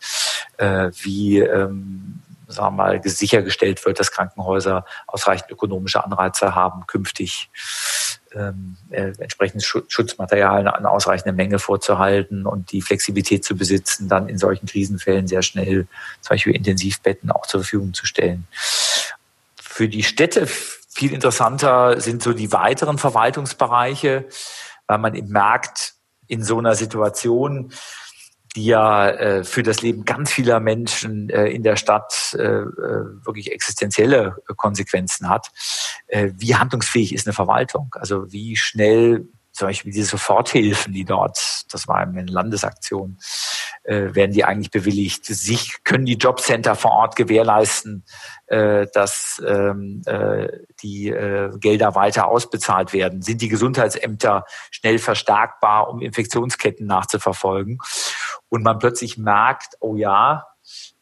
D: äh, wie ähm, sagen wir mal, sichergestellt wird, dass Krankenhäuser ausreichend ökonomische Anreize haben, künftig ähm, äh, entsprechendes Schutzmaterial in ausreichender Menge vorzuhalten und die Flexibilität zu besitzen, dann in solchen Krisenfällen sehr schnell zum Beispiel Intensivbetten auch zur Verfügung zu stellen. Für die Städte viel interessanter sind so die weiteren Verwaltungsbereiche, weil man eben merkt, in so einer Situation, die ja äh, für das Leben ganz vieler Menschen äh, in der Stadt äh, äh wirklich existenzielle Konsequenzen hat. Äh, wie handlungsfähig ist eine Verwaltung? Also wie schnell zum Beispiel diese Soforthilfen, die dort, das war eine Landesaktion, äh, werden die eigentlich bewilligt? Sich können die Jobcenter vor Ort gewährleisten, äh, dass ähm, äh, die äh, Gelder weiter ausbezahlt werden? Sind die Gesundheitsämter schnell verstärkbar, um Infektionsketten nachzuverfolgen? Und man plötzlich merkt, oh ja,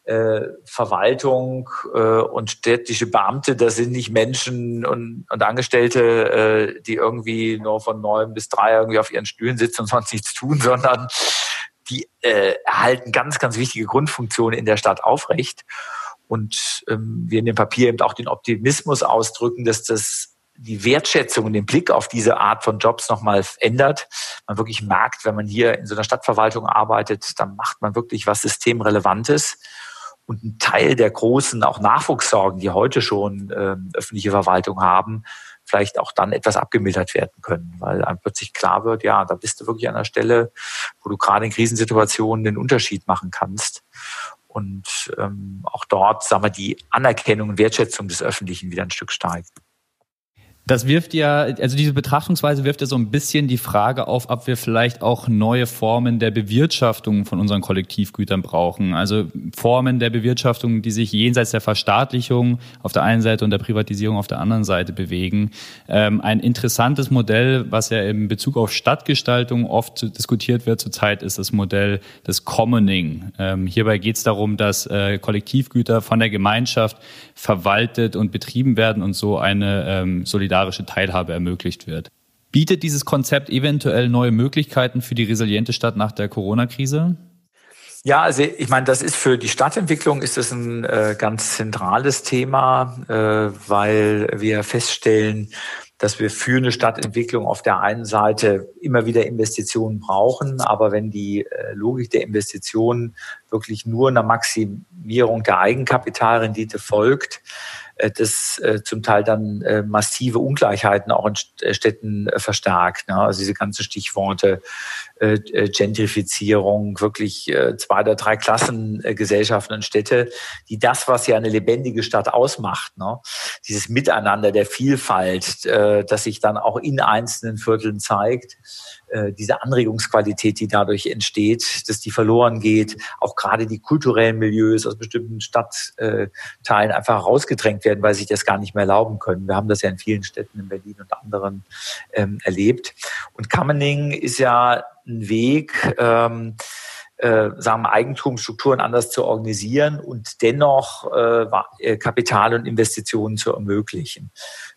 D: äh, Verwaltung äh, und städtische Beamte, das sind nicht Menschen und, und Angestellte, äh, die irgendwie nur von neun bis drei irgendwie auf ihren Stühlen sitzen und sonst nichts tun, <laughs> sondern die äh, erhalten ganz, ganz wichtige Grundfunktionen in der Stadt aufrecht. Und ähm, wir in dem Papier eben auch den Optimismus ausdrücken, dass das die Wertschätzung und den Blick auf diese Art von Jobs nochmal ändert. Man wirklich merkt, wenn man hier in so einer Stadtverwaltung arbeitet, dann macht man wirklich was Systemrelevantes. Und ein Teil der großen auch Nachwuchssorgen, die heute schon ähm, öffentliche Verwaltung haben, vielleicht auch dann etwas abgemildert werden können, weil einem plötzlich klar wird, ja, da bist du wirklich an der Stelle, wo du gerade in Krisensituationen den Unterschied machen kannst. Und ähm, auch dort, sagen wir, die Anerkennung und Wertschätzung des Öffentlichen wieder ein Stück steigt.
C: Das wirft ja, also diese Betrachtungsweise wirft ja so ein bisschen die Frage auf, ob wir vielleicht auch neue Formen der Bewirtschaftung von unseren Kollektivgütern brauchen. Also Formen der Bewirtschaftung, die sich jenseits der Verstaatlichung auf der einen Seite und der Privatisierung auf der anderen Seite bewegen. Ähm, ein interessantes Modell, was ja in Bezug auf Stadtgestaltung oft diskutiert wird zurzeit, ist das Modell des Commoning. Ähm, hierbei geht es darum, dass äh, Kollektivgüter von der Gemeinschaft verwaltet und betrieben werden und so eine ähm, solidarische solidarische Teilhabe ermöglicht wird. Bietet dieses Konzept eventuell neue Möglichkeiten für die resiliente Stadt nach der Corona-Krise?
D: Ja, also ich meine, das ist für die Stadtentwicklung ist das ein äh, ganz zentrales Thema, äh, weil wir feststellen, dass wir für eine Stadtentwicklung auf der einen Seite immer wieder Investitionen brauchen, aber wenn die äh, Logik der Investitionen wirklich nur einer Maximierung der Eigenkapitalrendite folgt, das äh, zum Teil dann äh, massive Ungleichheiten auch in Städten verstärkt. Ne? Also diese ganzen Stichworte Gentrifizierung, wirklich zwei oder drei Klassengesellschaften und Städte, die das, was ja eine lebendige Stadt ausmacht, ne? dieses Miteinander der Vielfalt, das sich dann auch in einzelnen Vierteln zeigt, äh, diese Anregungsqualität, die dadurch entsteht, dass die verloren geht, auch gerade die kulturellen Milieus aus bestimmten Stadtteilen einfach rausgedrängt werden, weil sie sich das gar nicht mehr erlauben können. Wir haben das ja in vielen Städten in Berlin und anderen ähm, erlebt. Und Kammening ist ja ein Weg, ähm, äh, sagen wir, Eigentumsstrukturen anders zu organisieren und dennoch äh, äh Kapital und Investitionen zu ermöglichen.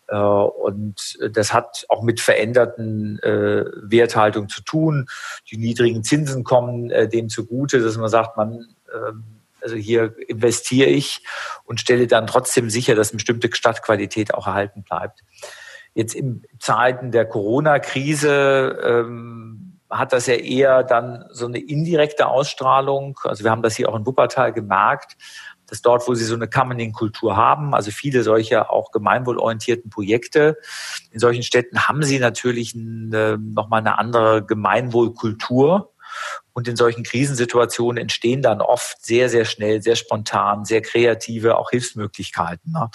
D: Äh, und das hat auch mit veränderten äh, Werthaltung zu tun. Die niedrigen Zinsen kommen äh, dem zugute, dass man sagt, man ähm, also hier investiere ich und stelle dann trotzdem sicher, dass eine bestimmte Stadtqualität auch erhalten bleibt. Jetzt in Zeiten der Corona-Krise ähm, hat das ja eher dann so eine indirekte Ausstrahlung. Also wir haben das hier auch in Wuppertal gemerkt dass dort, wo sie so eine Commoning-Kultur haben, also viele solcher auch gemeinwohlorientierten Projekte, in solchen Städten haben sie natürlich eine, nochmal eine andere Gemeinwohlkultur. Und in solchen Krisensituationen entstehen dann oft sehr, sehr schnell, sehr spontan, sehr kreative auch Hilfsmöglichkeiten, ne?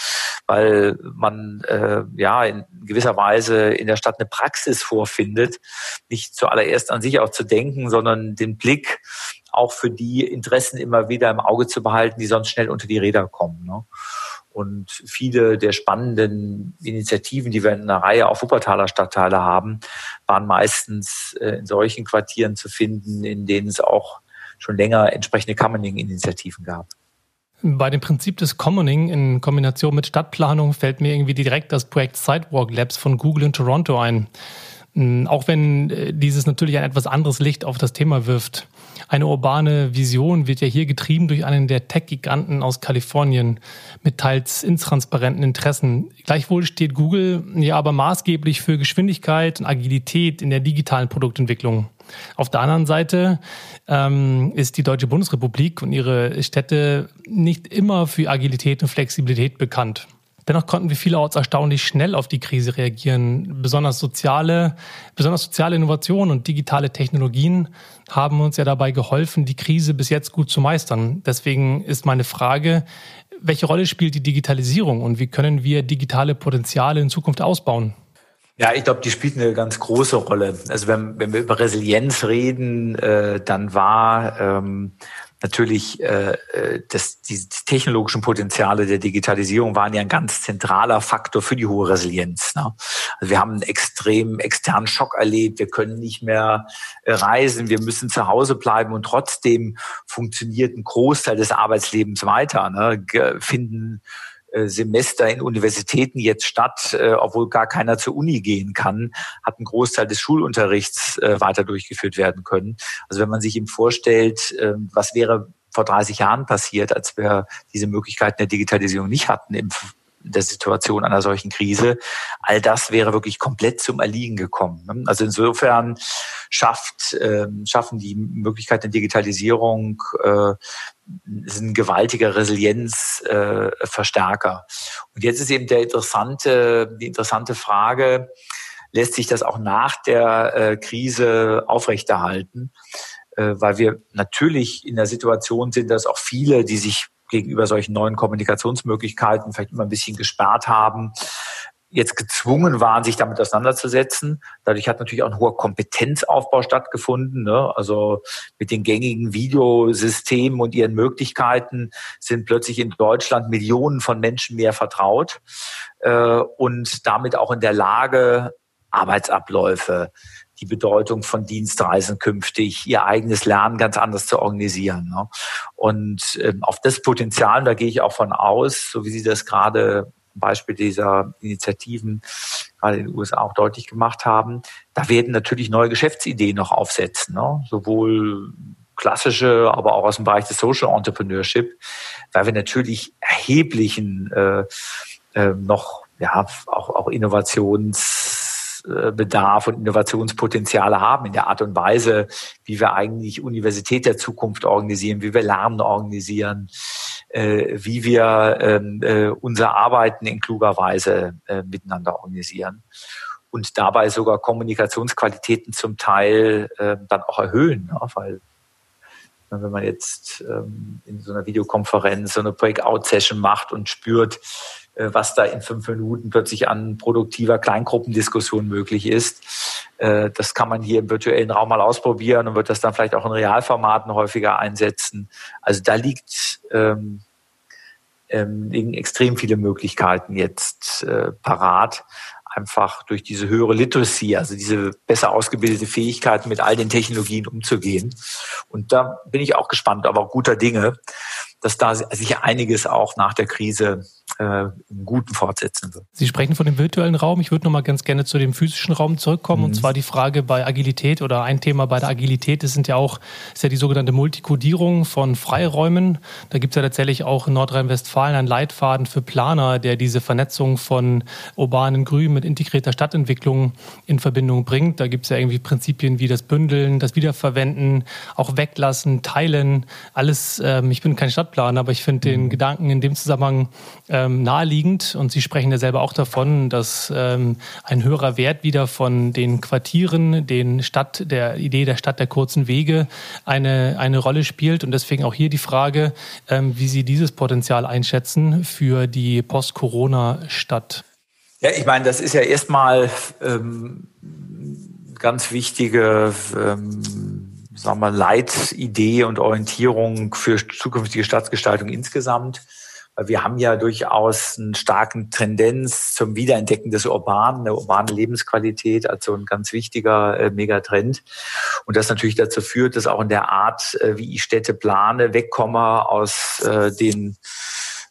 D: weil man äh, ja in gewisser Weise in der Stadt eine Praxis vorfindet, nicht zuallererst an sich auch zu denken, sondern den Blick auch für die Interessen immer wieder im Auge zu behalten, die sonst schnell unter die Räder kommen. Ne? Und viele der spannenden Initiativen, die wir in einer Reihe auf Wuppertaler Stadtteile haben, waren meistens äh, in solchen Quartieren zu finden, in denen es auch schon länger entsprechende Commoning-Initiativen gab.
B: Bei dem Prinzip des Commoning in Kombination mit Stadtplanung fällt mir irgendwie direkt das Projekt Sidewalk Labs von Google in Toronto ein. Hm, auch wenn äh, dieses natürlich ein etwas anderes Licht auf das Thema wirft. Eine urbane Vision wird ja hier getrieben durch einen der Tech-Giganten aus Kalifornien mit teils intransparenten Interessen. Gleichwohl steht Google ja aber maßgeblich für Geschwindigkeit und Agilität in der digitalen Produktentwicklung. Auf der anderen Seite ähm, ist die Deutsche Bundesrepublik und ihre Städte nicht immer für Agilität und Flexibilität bekannt. Dennoch konnten wir vielerorts erstaunlich schnell auf die Krise reagieren. Besonders soziale, besonders soziale Innovationen und digitale Technologien haben uns ja dabei geholfen, die Krise bis jetzt gut zu meistern. Deswegen ist meine Frage, welche Rolle spielt die Digitalisierung und wie können wir digitale Potenziale in Zukunft ausbauen?
D: Ja, ich glaube, die spielt eine ganz große Rolle. Also wenn, wenn wir über Resilienz reden, äh, dann war ähm, natürlich äh, äh, das, die technologischen Potenziale der Digitalisierung waren ja ein ganz zentraler Faktor für die hohe Resilienz. Ne? Also wir haben einen extrem externen Schock erlebt. Wir können nicht mehr äh, reisen. Wir müssen zu Hause bleiben und trotzdem funktioniert ein Großteil des Arbeitslebens weiter. Ne? Finden Semester in Universitäten jetzt statt, äh, obwohl gar keiner zur Uni gehen kann, hat ein Großteil des Schulunterrichts äh, weiter durchgeführt werden können. Also wenn man sich eben vorstellt, ähm, was wäre vor 30 Jahren passiert, als wir diese Möglichkeiten der Digitalisierung nicht hatten im der Situation einer solchen Krise. All das wäre wirklich komplett zum Erliegen gekommen. Ne? Also insofern schafft, äh, schaffen die Möglichkeiten der Digitalisierung äh, sind gewaltiger Resilienzverstärker. Äh, Und jetzt ist eben der interessante, die interessante Frage, lässt sich das auch nach der äh, Krise aufrechterhalten? Äh, weil wir natürlich in der Situation sind, dass auch viele, die sich gegenüber solchen neuen Kommunikationsmöglichkeiten vielleicht immer ein bisschen gesperrt haben, jetzt gezwungen waren, sich damit auseinanderzusetzen. Dadurch hat natürlich auch ein hoher Kompetenzaufbau stattgefunden. Ne? Also mit den gängigen Videosystemen und ihren Möglichkeiten sind plötzlich in Deutschland Millionen von Menschen mehr vertraut äh, und damit auch in der Lage, Arbeitsabläufe, die Bedeutung von Dienstreisen künftig, ihr eigenes Lernen ganz anders zu organisieren. Ne? Und ähm, auf das Potenzial, da gehe ich auch von aus, so wie Sie das gerade Beispiel dieser Initiativen gerade in den USA auch deutlich gemacht haben, da werden natürlich neue Geschäftsideen noch aufsetzen, ne? sowohl klassische, aber auch aus dem Bereich des Social Entrepreneurship, weil wir natürlich erheblichen äh, äh, noch ja auch, auch Innovations Bedarf und Innovationspotenziale haben in der Art und Weise, wie wir eigentlich Universität der Zukunft organisieren, wie wir Lernen organisieren, äh, wie wir ähm, äh, unser Arbeiten in kluger Weise äh, miteinander organisieren und dabei sogar Kommunikationsqualitäten zum Teil dann auch erhöhen, ne? weil wenn man jetzt ähm, in so einer Videokonferenz so eine Breakout-Session macht und spürt, äh, was da in fünf Minuten plötzlich an produktiver Kleingruppendiskussion möglich ist. Äh, das kann man hier im virtuellen Raum mal ausprobieren und wird das dann vielleicht auch in Realformaten häufiger einsetzen. Also da liegt ähm, ähm, liegen extrem viele Möglichkeiten jetzt äh, parat, einfach durch diese höhere Literacy, also diese besser ausgebildete Fähigkeit, mit all den Technologien umzugehen. Und da bin ich auch gespannt, aber auch guter Dinge, dass da sich einiges auch nach der Krise äh, im Guten fortsetzen wird.
B: Sie sprechen von dem virtuellen Raum. Ich würde noch mal ganz gerne zu dem physischen Raum zurückkommen. Mhm. Und zwar die Frage bei Agilität oder ein Thema bei der Agilität das sind ja auch ist ja die sogenannte Multikodierung von Freiräumen. Da gibt es ja tatsächlich auch in Nordrhein-Westfalen einen Leitfaden für Planer, der diese Vernetzung von urbanen Grün mit integrierter Stadtentwicklung in Verbindung bringt. Da gibt es ja irgendwie Prinzipien wie das Bündeln, das Wiederverwenden, auch weglassen, teilen. Alles, ähm, ich bin kein Stadtplaner, aber ich finde den mhm. Gedanken in dem Zusammenhang ähm, naheliegend und Sie sprechen ja selber auch davon, dass ähm, ein höherer Wert wieder von den Quartieren, den Stadt, der Idee der Stadt der kurzen Wege eine, eine Rolle spielt und deswegen auch hier die Frage, ähm, wie Sie dieses Potenzial einschätzen für die Post-Corona-Stadt.
D: Ja, ich meine, das ist ja erstmal ähm, ganz wichtige ähm, sagen wir, Leitidee und Orientierung für zukünftige Stadtgestaltung insgesamt. Wir haben ja durchaus einen starken Tendenz zum Wiederentdecken des Urbanen, der urbane Lebensqualität als so ein ganz wichtiger äh, Megatrend. Und das natürlich dazu führt, dass auch in der Art, äh, wie ich Städte plane, wegkomme aus äh, den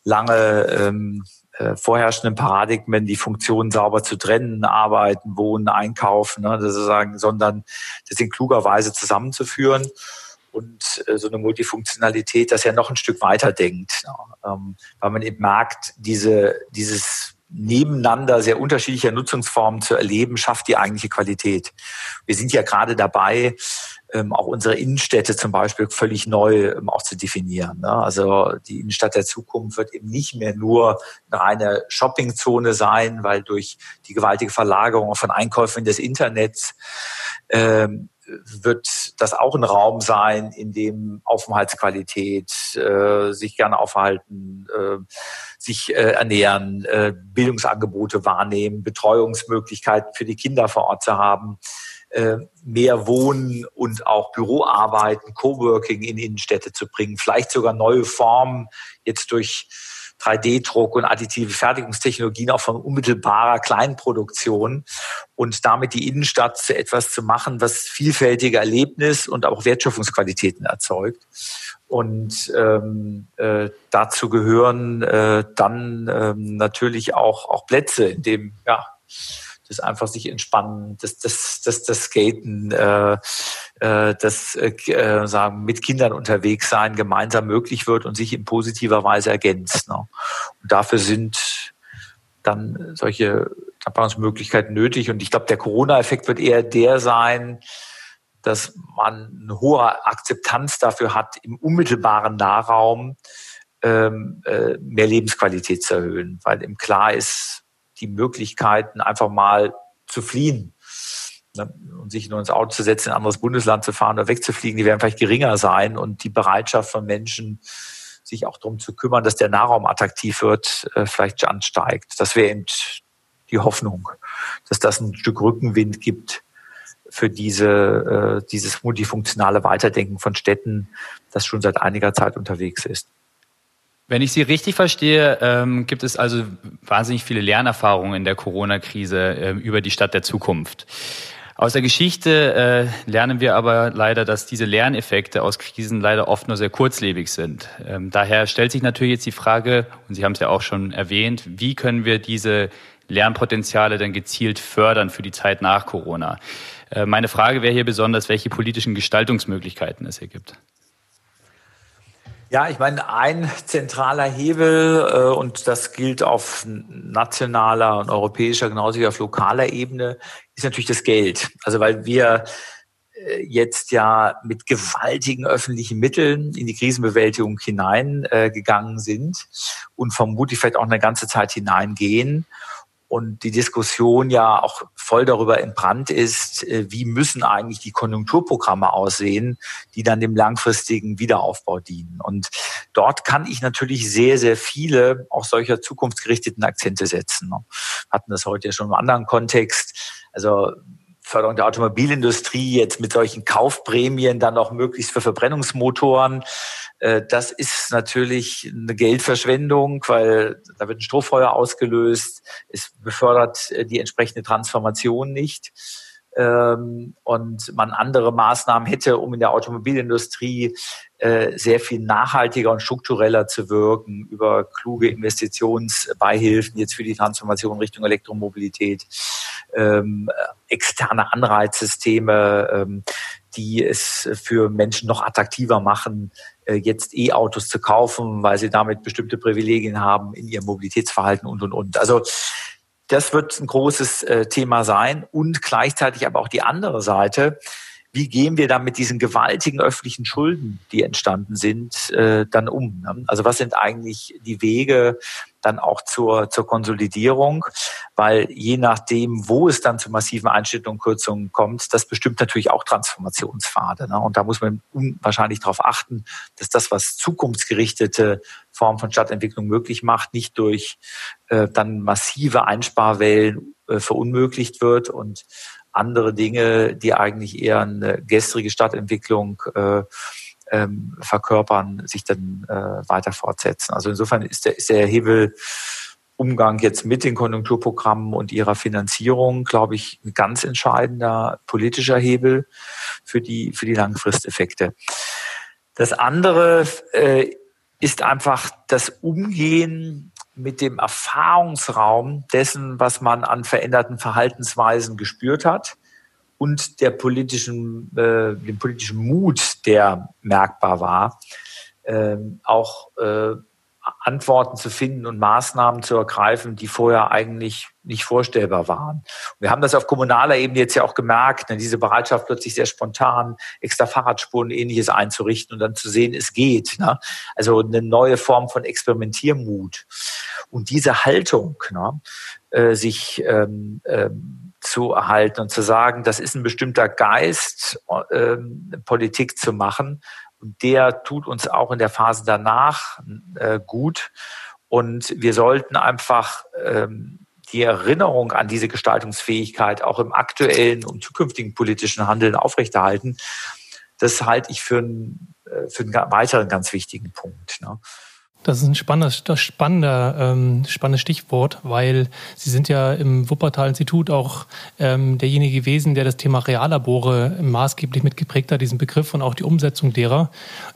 D: lange ähm, äh, vorherrschenden Paradigmen, die Funktionen sauber zu trennen, arbeiten, wohnen, einkaufen, ne, sozusagen, sondern das in kluger Weise zusammenzuführen und äh, so eine Multifunktionalität das ja noch ein Stück weiter denkt, ja, ähm, weil man eben merkt, diese, dieses nebeneinander sehr unterschiedlicher Nutzungsformen zu erleben, schafft die eigentliche Qualität. Wir sind ja gerade dabei, ähm, auch unsere Innenstädte zum Beispiel völlig neu ähm, auch zu definieren. Ne? Also die Innenstadt der Zukunft wird eben nicht mehr nur eine reine Shoppingzone sein, weil durch die gewaltige Verlagerung von Einkäufen in das Internet ähm, wird das auch ein Raum sein, in dem Aufenthaltsqualität, äh, sich gerne aufhalten, äh, sich äh, ernähren, äh, Bildungsangebote wahrnehmen, Betreuungsmöglichkeiten für die Kinder vor Ort zu haben, äh, mehr Wohnen und auch Büroarbeiten, Coworking in Innenstädte zu bringen, vielleicht sogar neue Formen jetzt durch 3D-Druck und additive Fertigungstechnologien auch von unmittelbarer Kleinproduktion und damit die Innenstadt zu etwas zu machen, was vielfältige Erlebnis und auch Wertschöpfungsqualitäten erzeugt. Und ähm, äh, dazu gehören äh, dann ähm, natürlich auch, auch Plätze, in dem ja, das einfach sich entspannen, das, das, das, das Skaten, äh, äh, das äh, sagen mit Kindern unterwegs sein gemeinsam möglich wird und sich in positiver Weise ergänzt. Ne? Und dafür sind dann solche Möglichkeiten nötig. Und ich glaube, der Corona-Effekt wird eher der sein, dass man eine hohe Akzeptanz dafür hat, im unmittelbaren Nahraum ähm, äh, mehr Lebensqualität zu erhöhen, weil im klar ist, die Möglichkeiten, einfach mal zu fliehen ne, und sich nur ins Auto zu setzen, in ein anderes Bundesland zu fahren oder wegzufliegen, die werden vielleicht geringer sein und die Bereitschaft von Menschen, sich auch darum zu kümmern, dass der Nahraum attraktiv wird, äh, vielleicht ansteigt. Das wäre eben die Hoffnung, dass das ein Stück Rückenwind gibt für diese, äh, dieses multifunktionale Weiterdenken von Städten, das schon seit einiger Zeit unterwegs ist.
C: Wenn ich Sie richtig verstehe, ähm, gibt es also wahnsinnig viele Lernerfahrungen in der Corona-Krise äh, über die Stadt der Zukunft. Aus der Geschichte äh, lernen wir aber leider, dass diese Lerneffekte aus Krisen leider oft nur sehr kurzlebig sind. Ähm, daher stellt sich natürlich jetzt die Frage, und Sie haben es ja auch schon erwähnt, wie können wir diese Lernpotenziale denn gezielt fördern für die Zeit nach Corona? Äh, meine Frage wäre hier besonders, welche politischen Gestaltungsmöglichkeiten es hier gibt.
D: Ja, ich meine, ein zentraler Hebel, äh, und das gilt auf nationaler und europäischer, genauso wie auf lokaler Ebene, ist natürlich das Geld. Also weil wir äh, jetzt ja mit gewaltigen öffentlichen Mitteln in die Krisenbewältigung hineingegangen äh, sind und vermutlich vielleicht auch eine ganze Zeit hineingehen und die Diskussion ja auch voll darüber entbrannt ist, äh, wie müssen eigentlich die Konjunkturprogramme aussehen, die dann dem langfristigen Wiederaufbau dienen. Und dort kann ich natürlich sehr, sehr viele auch solcher zukunftsgerichteten Akzente setzen. Wir hatten das heute ja schon im anderen Kontext. Also Förderung der Automobilindustrie jetzt mit solchen Kaufprämien dann auch möglichst für Verbrennungsmotoren. Äh, das ist natürlich eine Geldverschwendung, weil da wird ein Strohfeuer ausgelöst. Es befördert äh, die entsprechende Transformation nicht ähm, und man andere Maßnahmen hätte, um in der Automobilindustrie äh, sehr viel nachhaltiger und struktureller zu wirken über kluge Investitionsbeihilfen jetzt für die Transformation Richtung Elektromobilität, ähm, externe Anreizsysteme, ähm, die es für Menschen noch attraktiver machen, äh, jetzt E-Autos zu kaufen, weil sie damit bestimmte Privilegien haben in ihrem Mobilitätsverhalten und, und, und. Also das wird ein großes äh, Thema sein und gleichzeitig aber auch die andere Seite. Wie gehen wir dann mit diesen gewaltigen öffentlichen Schulden, die entstanden sind, äh, dann um? Ne? Also was sind eigentlich die Wege dann auch zur, zur Konsolidierung? Weil je nachdem, wo es dann zu massiven Einschnitten und Kürzungen kommt, das bestimmt natürlich auch Transformationspfade. Ne? Und da muss man wahrscheinlich darauf achten, dass das, was zukunftsgerichtete Form von Stadtentwicklung möglich macht, nicht durch äh, dann massive Einsparwellen äh, verunmöglicht wird und andere Dinge, die eigentlich eher eine gestrige Stadtentwicklung äh, ähm, verkörpern, sich dann äh, weiter fortsetzen. Also insofern ist der, ist der Hebel Umgang jetzt mit den Konjunkturprogrammen und ihrer Finanzierung, glaube ich, ein ganz entscheidender politischer Hebel für die, für die Langfristeffekte. Das andere äh, ist einfach das Umgehen mit dem Erfahrungsraum dessen, was man an veränderten Verhaltensweisen gespürt hat und der politischen, äh, dem politischen Mut, der merkbar war, äh, auch äh, Antworten zu finden und Maßnahmen zu ergreifen, die vorher eigentlich nicht vorstellbar waren. wir haben das auf kommunaler Ebene jetzt ja auch gemerkt, ne, diese Bereitschaft plötzlich sehr spontan, extra Fahrradspuren ähnliches einzurichten und dann zu sehen, es geht. Ne? Also eine neue Form von Experimentiermut. Und diese Haltung, ne, äh, sich ähm, ähm, zu erhalten und zu sagen, das ist ein bestimmter Geist, ähm, Politik zu machen, und der tut uns auch in der Phase danach äh, gut. Und wir sollten einfach ähm, die Erinnerung an diese Gestaltungsfähigkeit auch im aktuellen und zukünftigen politischen Handeln aufrechterhalten, das halte ich für einen, äh, für einen weiteren ganz wichtigen Punkt. Ne?
B: Das ist ein spannendes, das spannender, ähm, spannendes Stichwort, weil Sie sind ja im Wuppertal-Institut auch ähm, derjenige gewesen, der das Thema Reallabore maßgeblich mitgeprägt hat, diesen Begriff und auch die Umsetzung derer.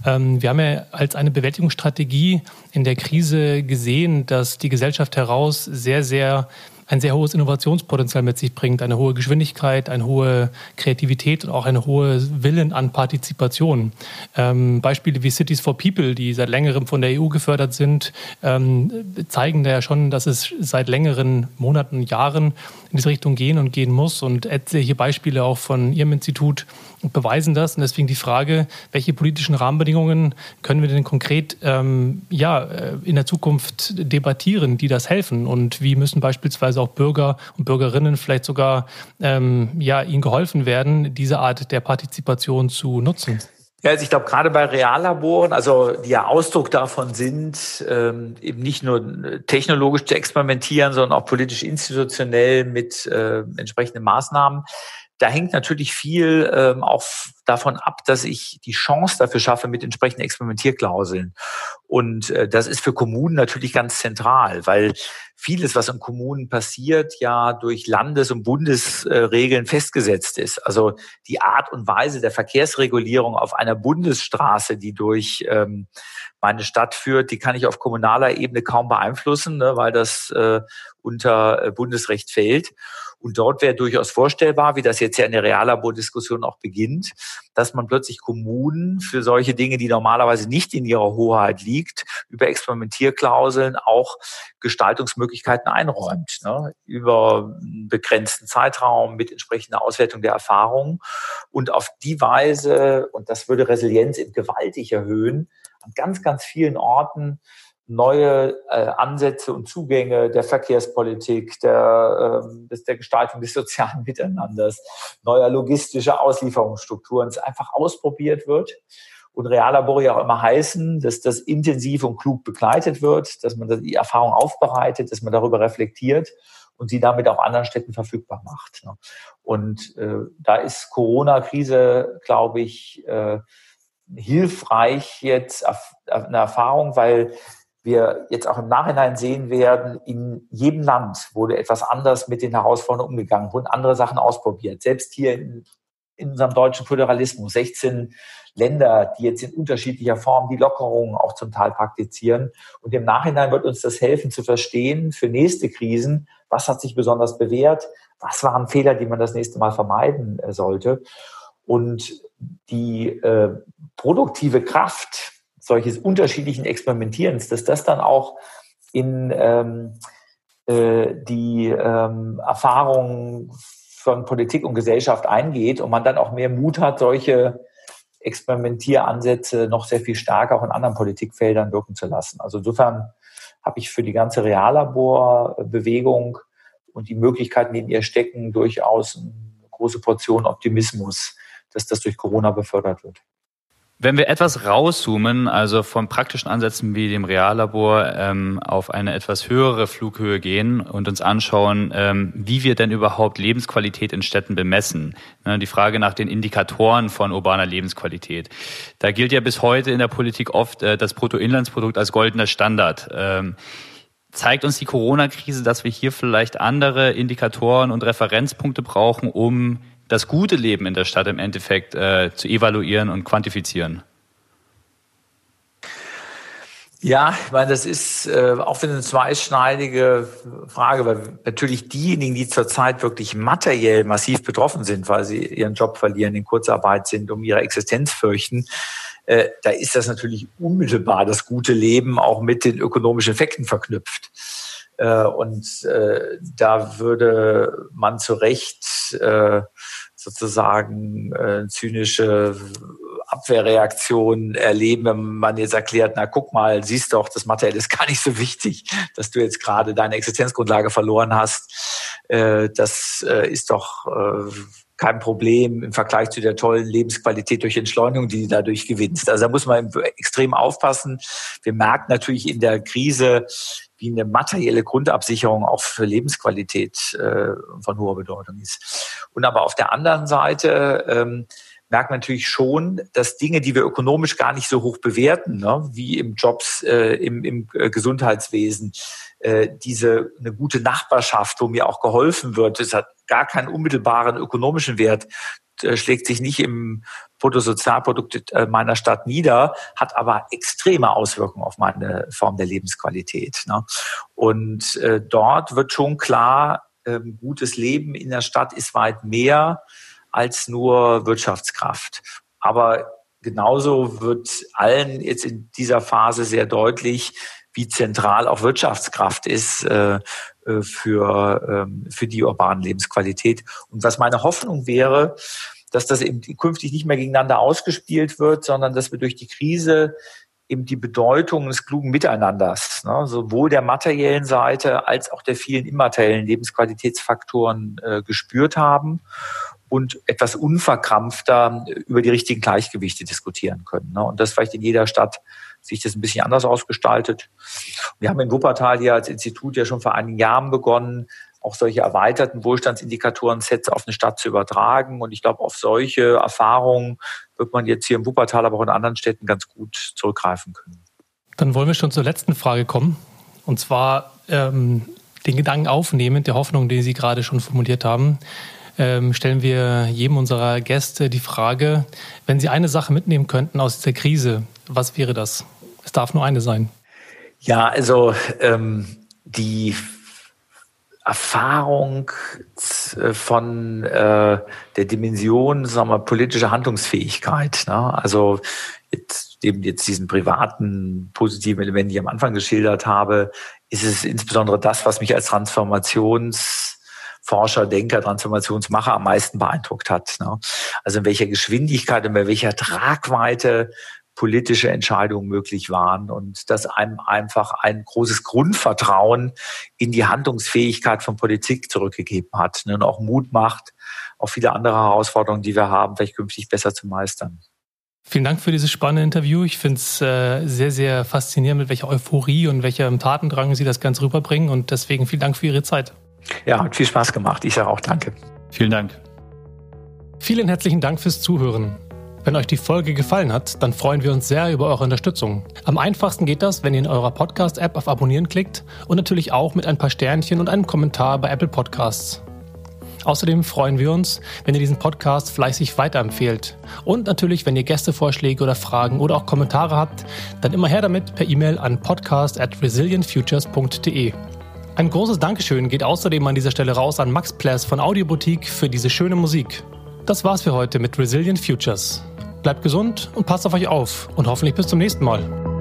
B: Ähm, wir haben ja als eine Bewältigungsstrategie in der Krise gesehen, dass die Gesellschaft heraus sehr, sehr ein sehr hohes Innovationspotenzial mit sich bringt, eine hohe Geschwindigkeit, eine hohe Kreativität und auch eine hohe Willen an Partizipation. Ähm, Beispiele wie Cities for People, die seit längerem von der EU gefördert sind, ähm, zeigen da ja schon, dass es seit längeren Monaten, Jahren in diese Richtung gehen und gehen muss. Und etliche Beispiele auch von Ihrem Institut beweisen das. Und deswegen die Frage, welche politischen Rahmenbedingungen können wir denn konkret ähm, ja, äh, in der Zukunft debattieren, die das helfen? Und wie müssen beispielsweise auch Bürger und Bürgerinnen vielleicht sogar ähm, ja, ihnen geholfen werden, diese Art der Partizipation zu nutzen?
D: Ja, also ich glaube, gerade bei Reallaboren, also die ja Ausdruck davon sind, ähm, eben nicht nur technologisch zu experimentieren, sondern auch politisch institutionell mit äh, entsprechenden Maßnahmen da hängt natürlich viel ähm, auch davon ab, dass ich die Chance dafür schaffe mit entsprechenden Experimentierklauseln. Und äh, das ist für Kommunen natürlich ganz zentral, weil vieles, was in Kommunen passiert, ja durch Landes- und Bundesregeln festgesetzt ist. Also die Art und Weise der Verkehrsregulierung auf einer Bundesstraße, die durch ähm, meine Stadt führt, die kann ich auf kommunaler Ebene kaum beeinflussen, ne, weil das äh, unter äh, Bundesrecht fällt. Und dort wäre durchaus vorstellbar, wie das jetzt ja in der Reallabordiskussion auch beginnt, dass man plötzlich Kommunen für solche Dinge, die normalerweise nicht in ihrer Hoheit liegt, über Experimentierklauseln auch Gestaltungsmöglichkeiten einräumt, ne? über einen begrenzten Zeitraum mit entsprechender Auswertung der Erfahrungen. Und auf die Weise, und das würde Resilienz eben gewaltig erhöhen, an ganz, ganz vielen Orten neue äh, Ansätze und Zugänge der Verkehrspolitik, der, äh, der Gestaltung des sozialen Miteinanders, neuer logistischer Auslieferungsstrukturen, es einfach ausprobiert wird und Reallabore ja auch immer heißen, dass das intensiv und klug begleitet wird, dass man die Erfahrung aufbereitet, dass man darüber reflektiert und sie damit auch anderen Städten verfügbar macht. Ne? Und äh, da ist Corona-Krise, glaube ich, äh, hilfreich jetzt eine Erfahrung, weil wir jetzt auch im Nachhinein sehen werden, in jedem Land wurde etwas anders mit den Herausforderungen umgegangen, wurden andere Sachen ausprobiert. Selbst hier in, in unserem deutschen Föderalismus, 16 Länder, die jetzt in unterschiedlicher Form die Lockerungen auch zum Teil praktizieren. Und im Nachhinein wird uns das helfen zu verstehen für nächste Krisen, was hat sich besonders bewährt, was waren Fehler, die man das nächste Mal vermeiden äh, sollte. Und die äh, produktive Kraft solches unterschiedlichen Experimentierens, dass das dann auch in ähm, äh, die ähm, Erfahrung von Politik und Gesellschaft eingeht und man dann auch mehr Mut hat, solche Experimentieransätze noch sehr viel stärker auch in anderen Politikfeldern wirken zu lassen. Also insofern habe ich für die ganze Reallaborbewegung und die Möglichkeiten, die in ihr stecken, durchaus eine große Portion Optimismus, dass das durch Corona befördert wird.
C: Wenn wir etwas rauszoomen, also von praktischen Ansätzen wie dem Reallabor ähm, auf eine etwas höhere Flughöhe gehen und uns anschauen, ähm, wie wir denn überhaupt Lebensqualität in Städten bemessen. Ne, die Frage nach den Indikatoren von urbaner Lebensqualität. Da gilt ja bis heute in der Politik oft äh, das Bruttoinlandsprodukt als goldener Standard. Ähm, zeigt uns die Corona-Krise, dass wir hier vielleicht andere Indikatoren und Referenzpunkte brauchen, um das gute Leben in der Stadt im Endeffekt äh, zu evaluieren und quantifizieren?
D: Ja, ich meine, das ist äh, auch eine zweischneidige Frage, weil natürlich diejenigen, die zurzeit wirklich materiell massiv betroffen sind, weil sie ihren Job verlieren, in Kurzarbeit sind, um ihre Existenz fürchten, äh, da ist das natürlich unmittelbar das gute Leben auch mit den ökonomischen Effekten verknüpft. Äh, und äh, da würde man zu Recht äh, sozusagen äh, zynische Abwehrreaktion erleben, wenn man jetzt erklärt, na guck mal, siehst doch, das Material ist gar nicht so wichtig, dass du jetzt gerade deine Existenzgrundlage verloren hast. Äh, das äh, ist doch äh, kein Problem im Vergleich zu der tollen Lebensqualität durch Entschleunigung, die du dadurch gewinnst. Also da muss man extrem aufpassen. Wir merken natürlich in der Krise, wie eine materielle Grundabsicherung auch für Lebensqualität äh, von hoher Bedeutung ist. Und aber auf der anderen Seite ähm, merkt man natürlich schon, dass Dinge, die wir ökonomisch gar nicht so hoch bewerten, ne, wie im Jobs, äh, im, im äh, Gesundheitswesen, äh, diese eine gute Nachbarschaft, wo mir auch geholfen wird, das hat gar keinen unmittelbaren ökonomischen Wert, schlägt sich nicht im Bruttosozialprodukt äh, meiner Stadt nieder, hat aber extreme Auswirkungen auf meine Form der Lebensqualität. Ne? Und äh, dort wird schon klar, ähm, gutes Leben in der Stadt ist weit mehr als nur Wirtschaftskraft. Aber genauso wird allen jetzt in dieser Phase sehr deutlich, wie zentral auch Wirtschaftskraft ist äh, äh für, ähm, für die urbane Lebensqualität. Und was meine Hoffnung wäre, dass das eben künftig nicht mehr gegeneinander ausgespielt wird, sondern dass wir durch die Krise eben die Bedeutung des klugen Miteinanders, ne, sowohl der materiellen Seite als auch der vielen immateriellen Lebensqualitätsfaktoren äh, gespürt haben und etwas unverkrampfter über die richtigen Gleichgewichte diskutieren können. Ne? Und das vielleicht in jeder Stadt sich das ein bisschen anders ausgestaltet. Wir haben in Wuppertal hier als Institut ja schon vor einigen Jahren begonnen, auch solche erweiterten Wohlstandsindikatoren-Sets auf eine Stadt zu übertragen. Und ich glaube, auf solche Erfahrungen wird man jetzt hier in Wuppertal, aber auch in anderen Städten ganz gut zurückgreifen können.
B: Dann wollen wir schon zur letzten Frage kommen. Und zwar ähm, den Gedanken aufnehmen, der Hoffnung, die Sie gerade schon formuliert haben. Ähm, stellen wir jedem unserer Gäste die Frage, wenn Sie eine Sache mitnehmen könnten aus dieser Krise, was wäre das? Es darf nur eine sein.
D: Ja, also ähm, die Erfahrung äh, von äh, der Dimension, sagen wir, politische Handlungsfähigkeit. Ne? Also jetzt, eben jetzt diesen privaten positiven Element, die ich am Anfang geschildert habe, ist es insbesondere das, was mich als Transformationsforscher, Denker, Transformationsmacher am meisten beeindruckt hat. Ne? Also in welcher Geschwindigkeit und bei welcher Tragweite politische Entscheidungen möglich waren und dass einem einfach ein großes Grundvertrauen in die Handlungsfähigkeit von Politik zurückgegeben hat ne, und auch Mut macht, auch viele andere Herausforderungen, die wir haben, vielleicht künftig besser zu meistern.
B: Vielen Dank für dieses spannende Interview. Ich finde es äh, sehr, sehr faszinierend, mit welcher Euphorie und welchem Tatendrang Sie das Ganze rüberbringen. Und deswegen vielen Dank für Ihre Zeit.
D: Ja, hat viel Spaß gemacht. Ich sage auch Danke.
C: Vielen Dank.
B: Vielen herzlichen Dank fürs Zuhören. Wenn euch die Folge gefallen hat, dann freuen wir uns sehr über eure Unterstützung. Am einfachsten geht das, wenn ihr in eurer Podcast-App auf Abonnieren klickt und natürlich auch mit ein paar Sternchen und einem Kommentar bei Apple Podcasts. Außerdem freuen wir uns, wenn ihr diesen Podcast fleißig weiterempfehlt. Und natürlich, wenn ihr Gästevorschläge oder Fragen oder auch Kommentare habt, dann immer her damit per E-Mail an podcast at resilientfutures.de. Ein großes Dankeschön geht außerdem an dieser Stelle raus an Max Pless von Audioboutique für diese schöne Musik. Das war's für heute mit Resilient Futures. Bleibt gesund und passt auf euch auf und hoffentlich bis zum nächsten Mal.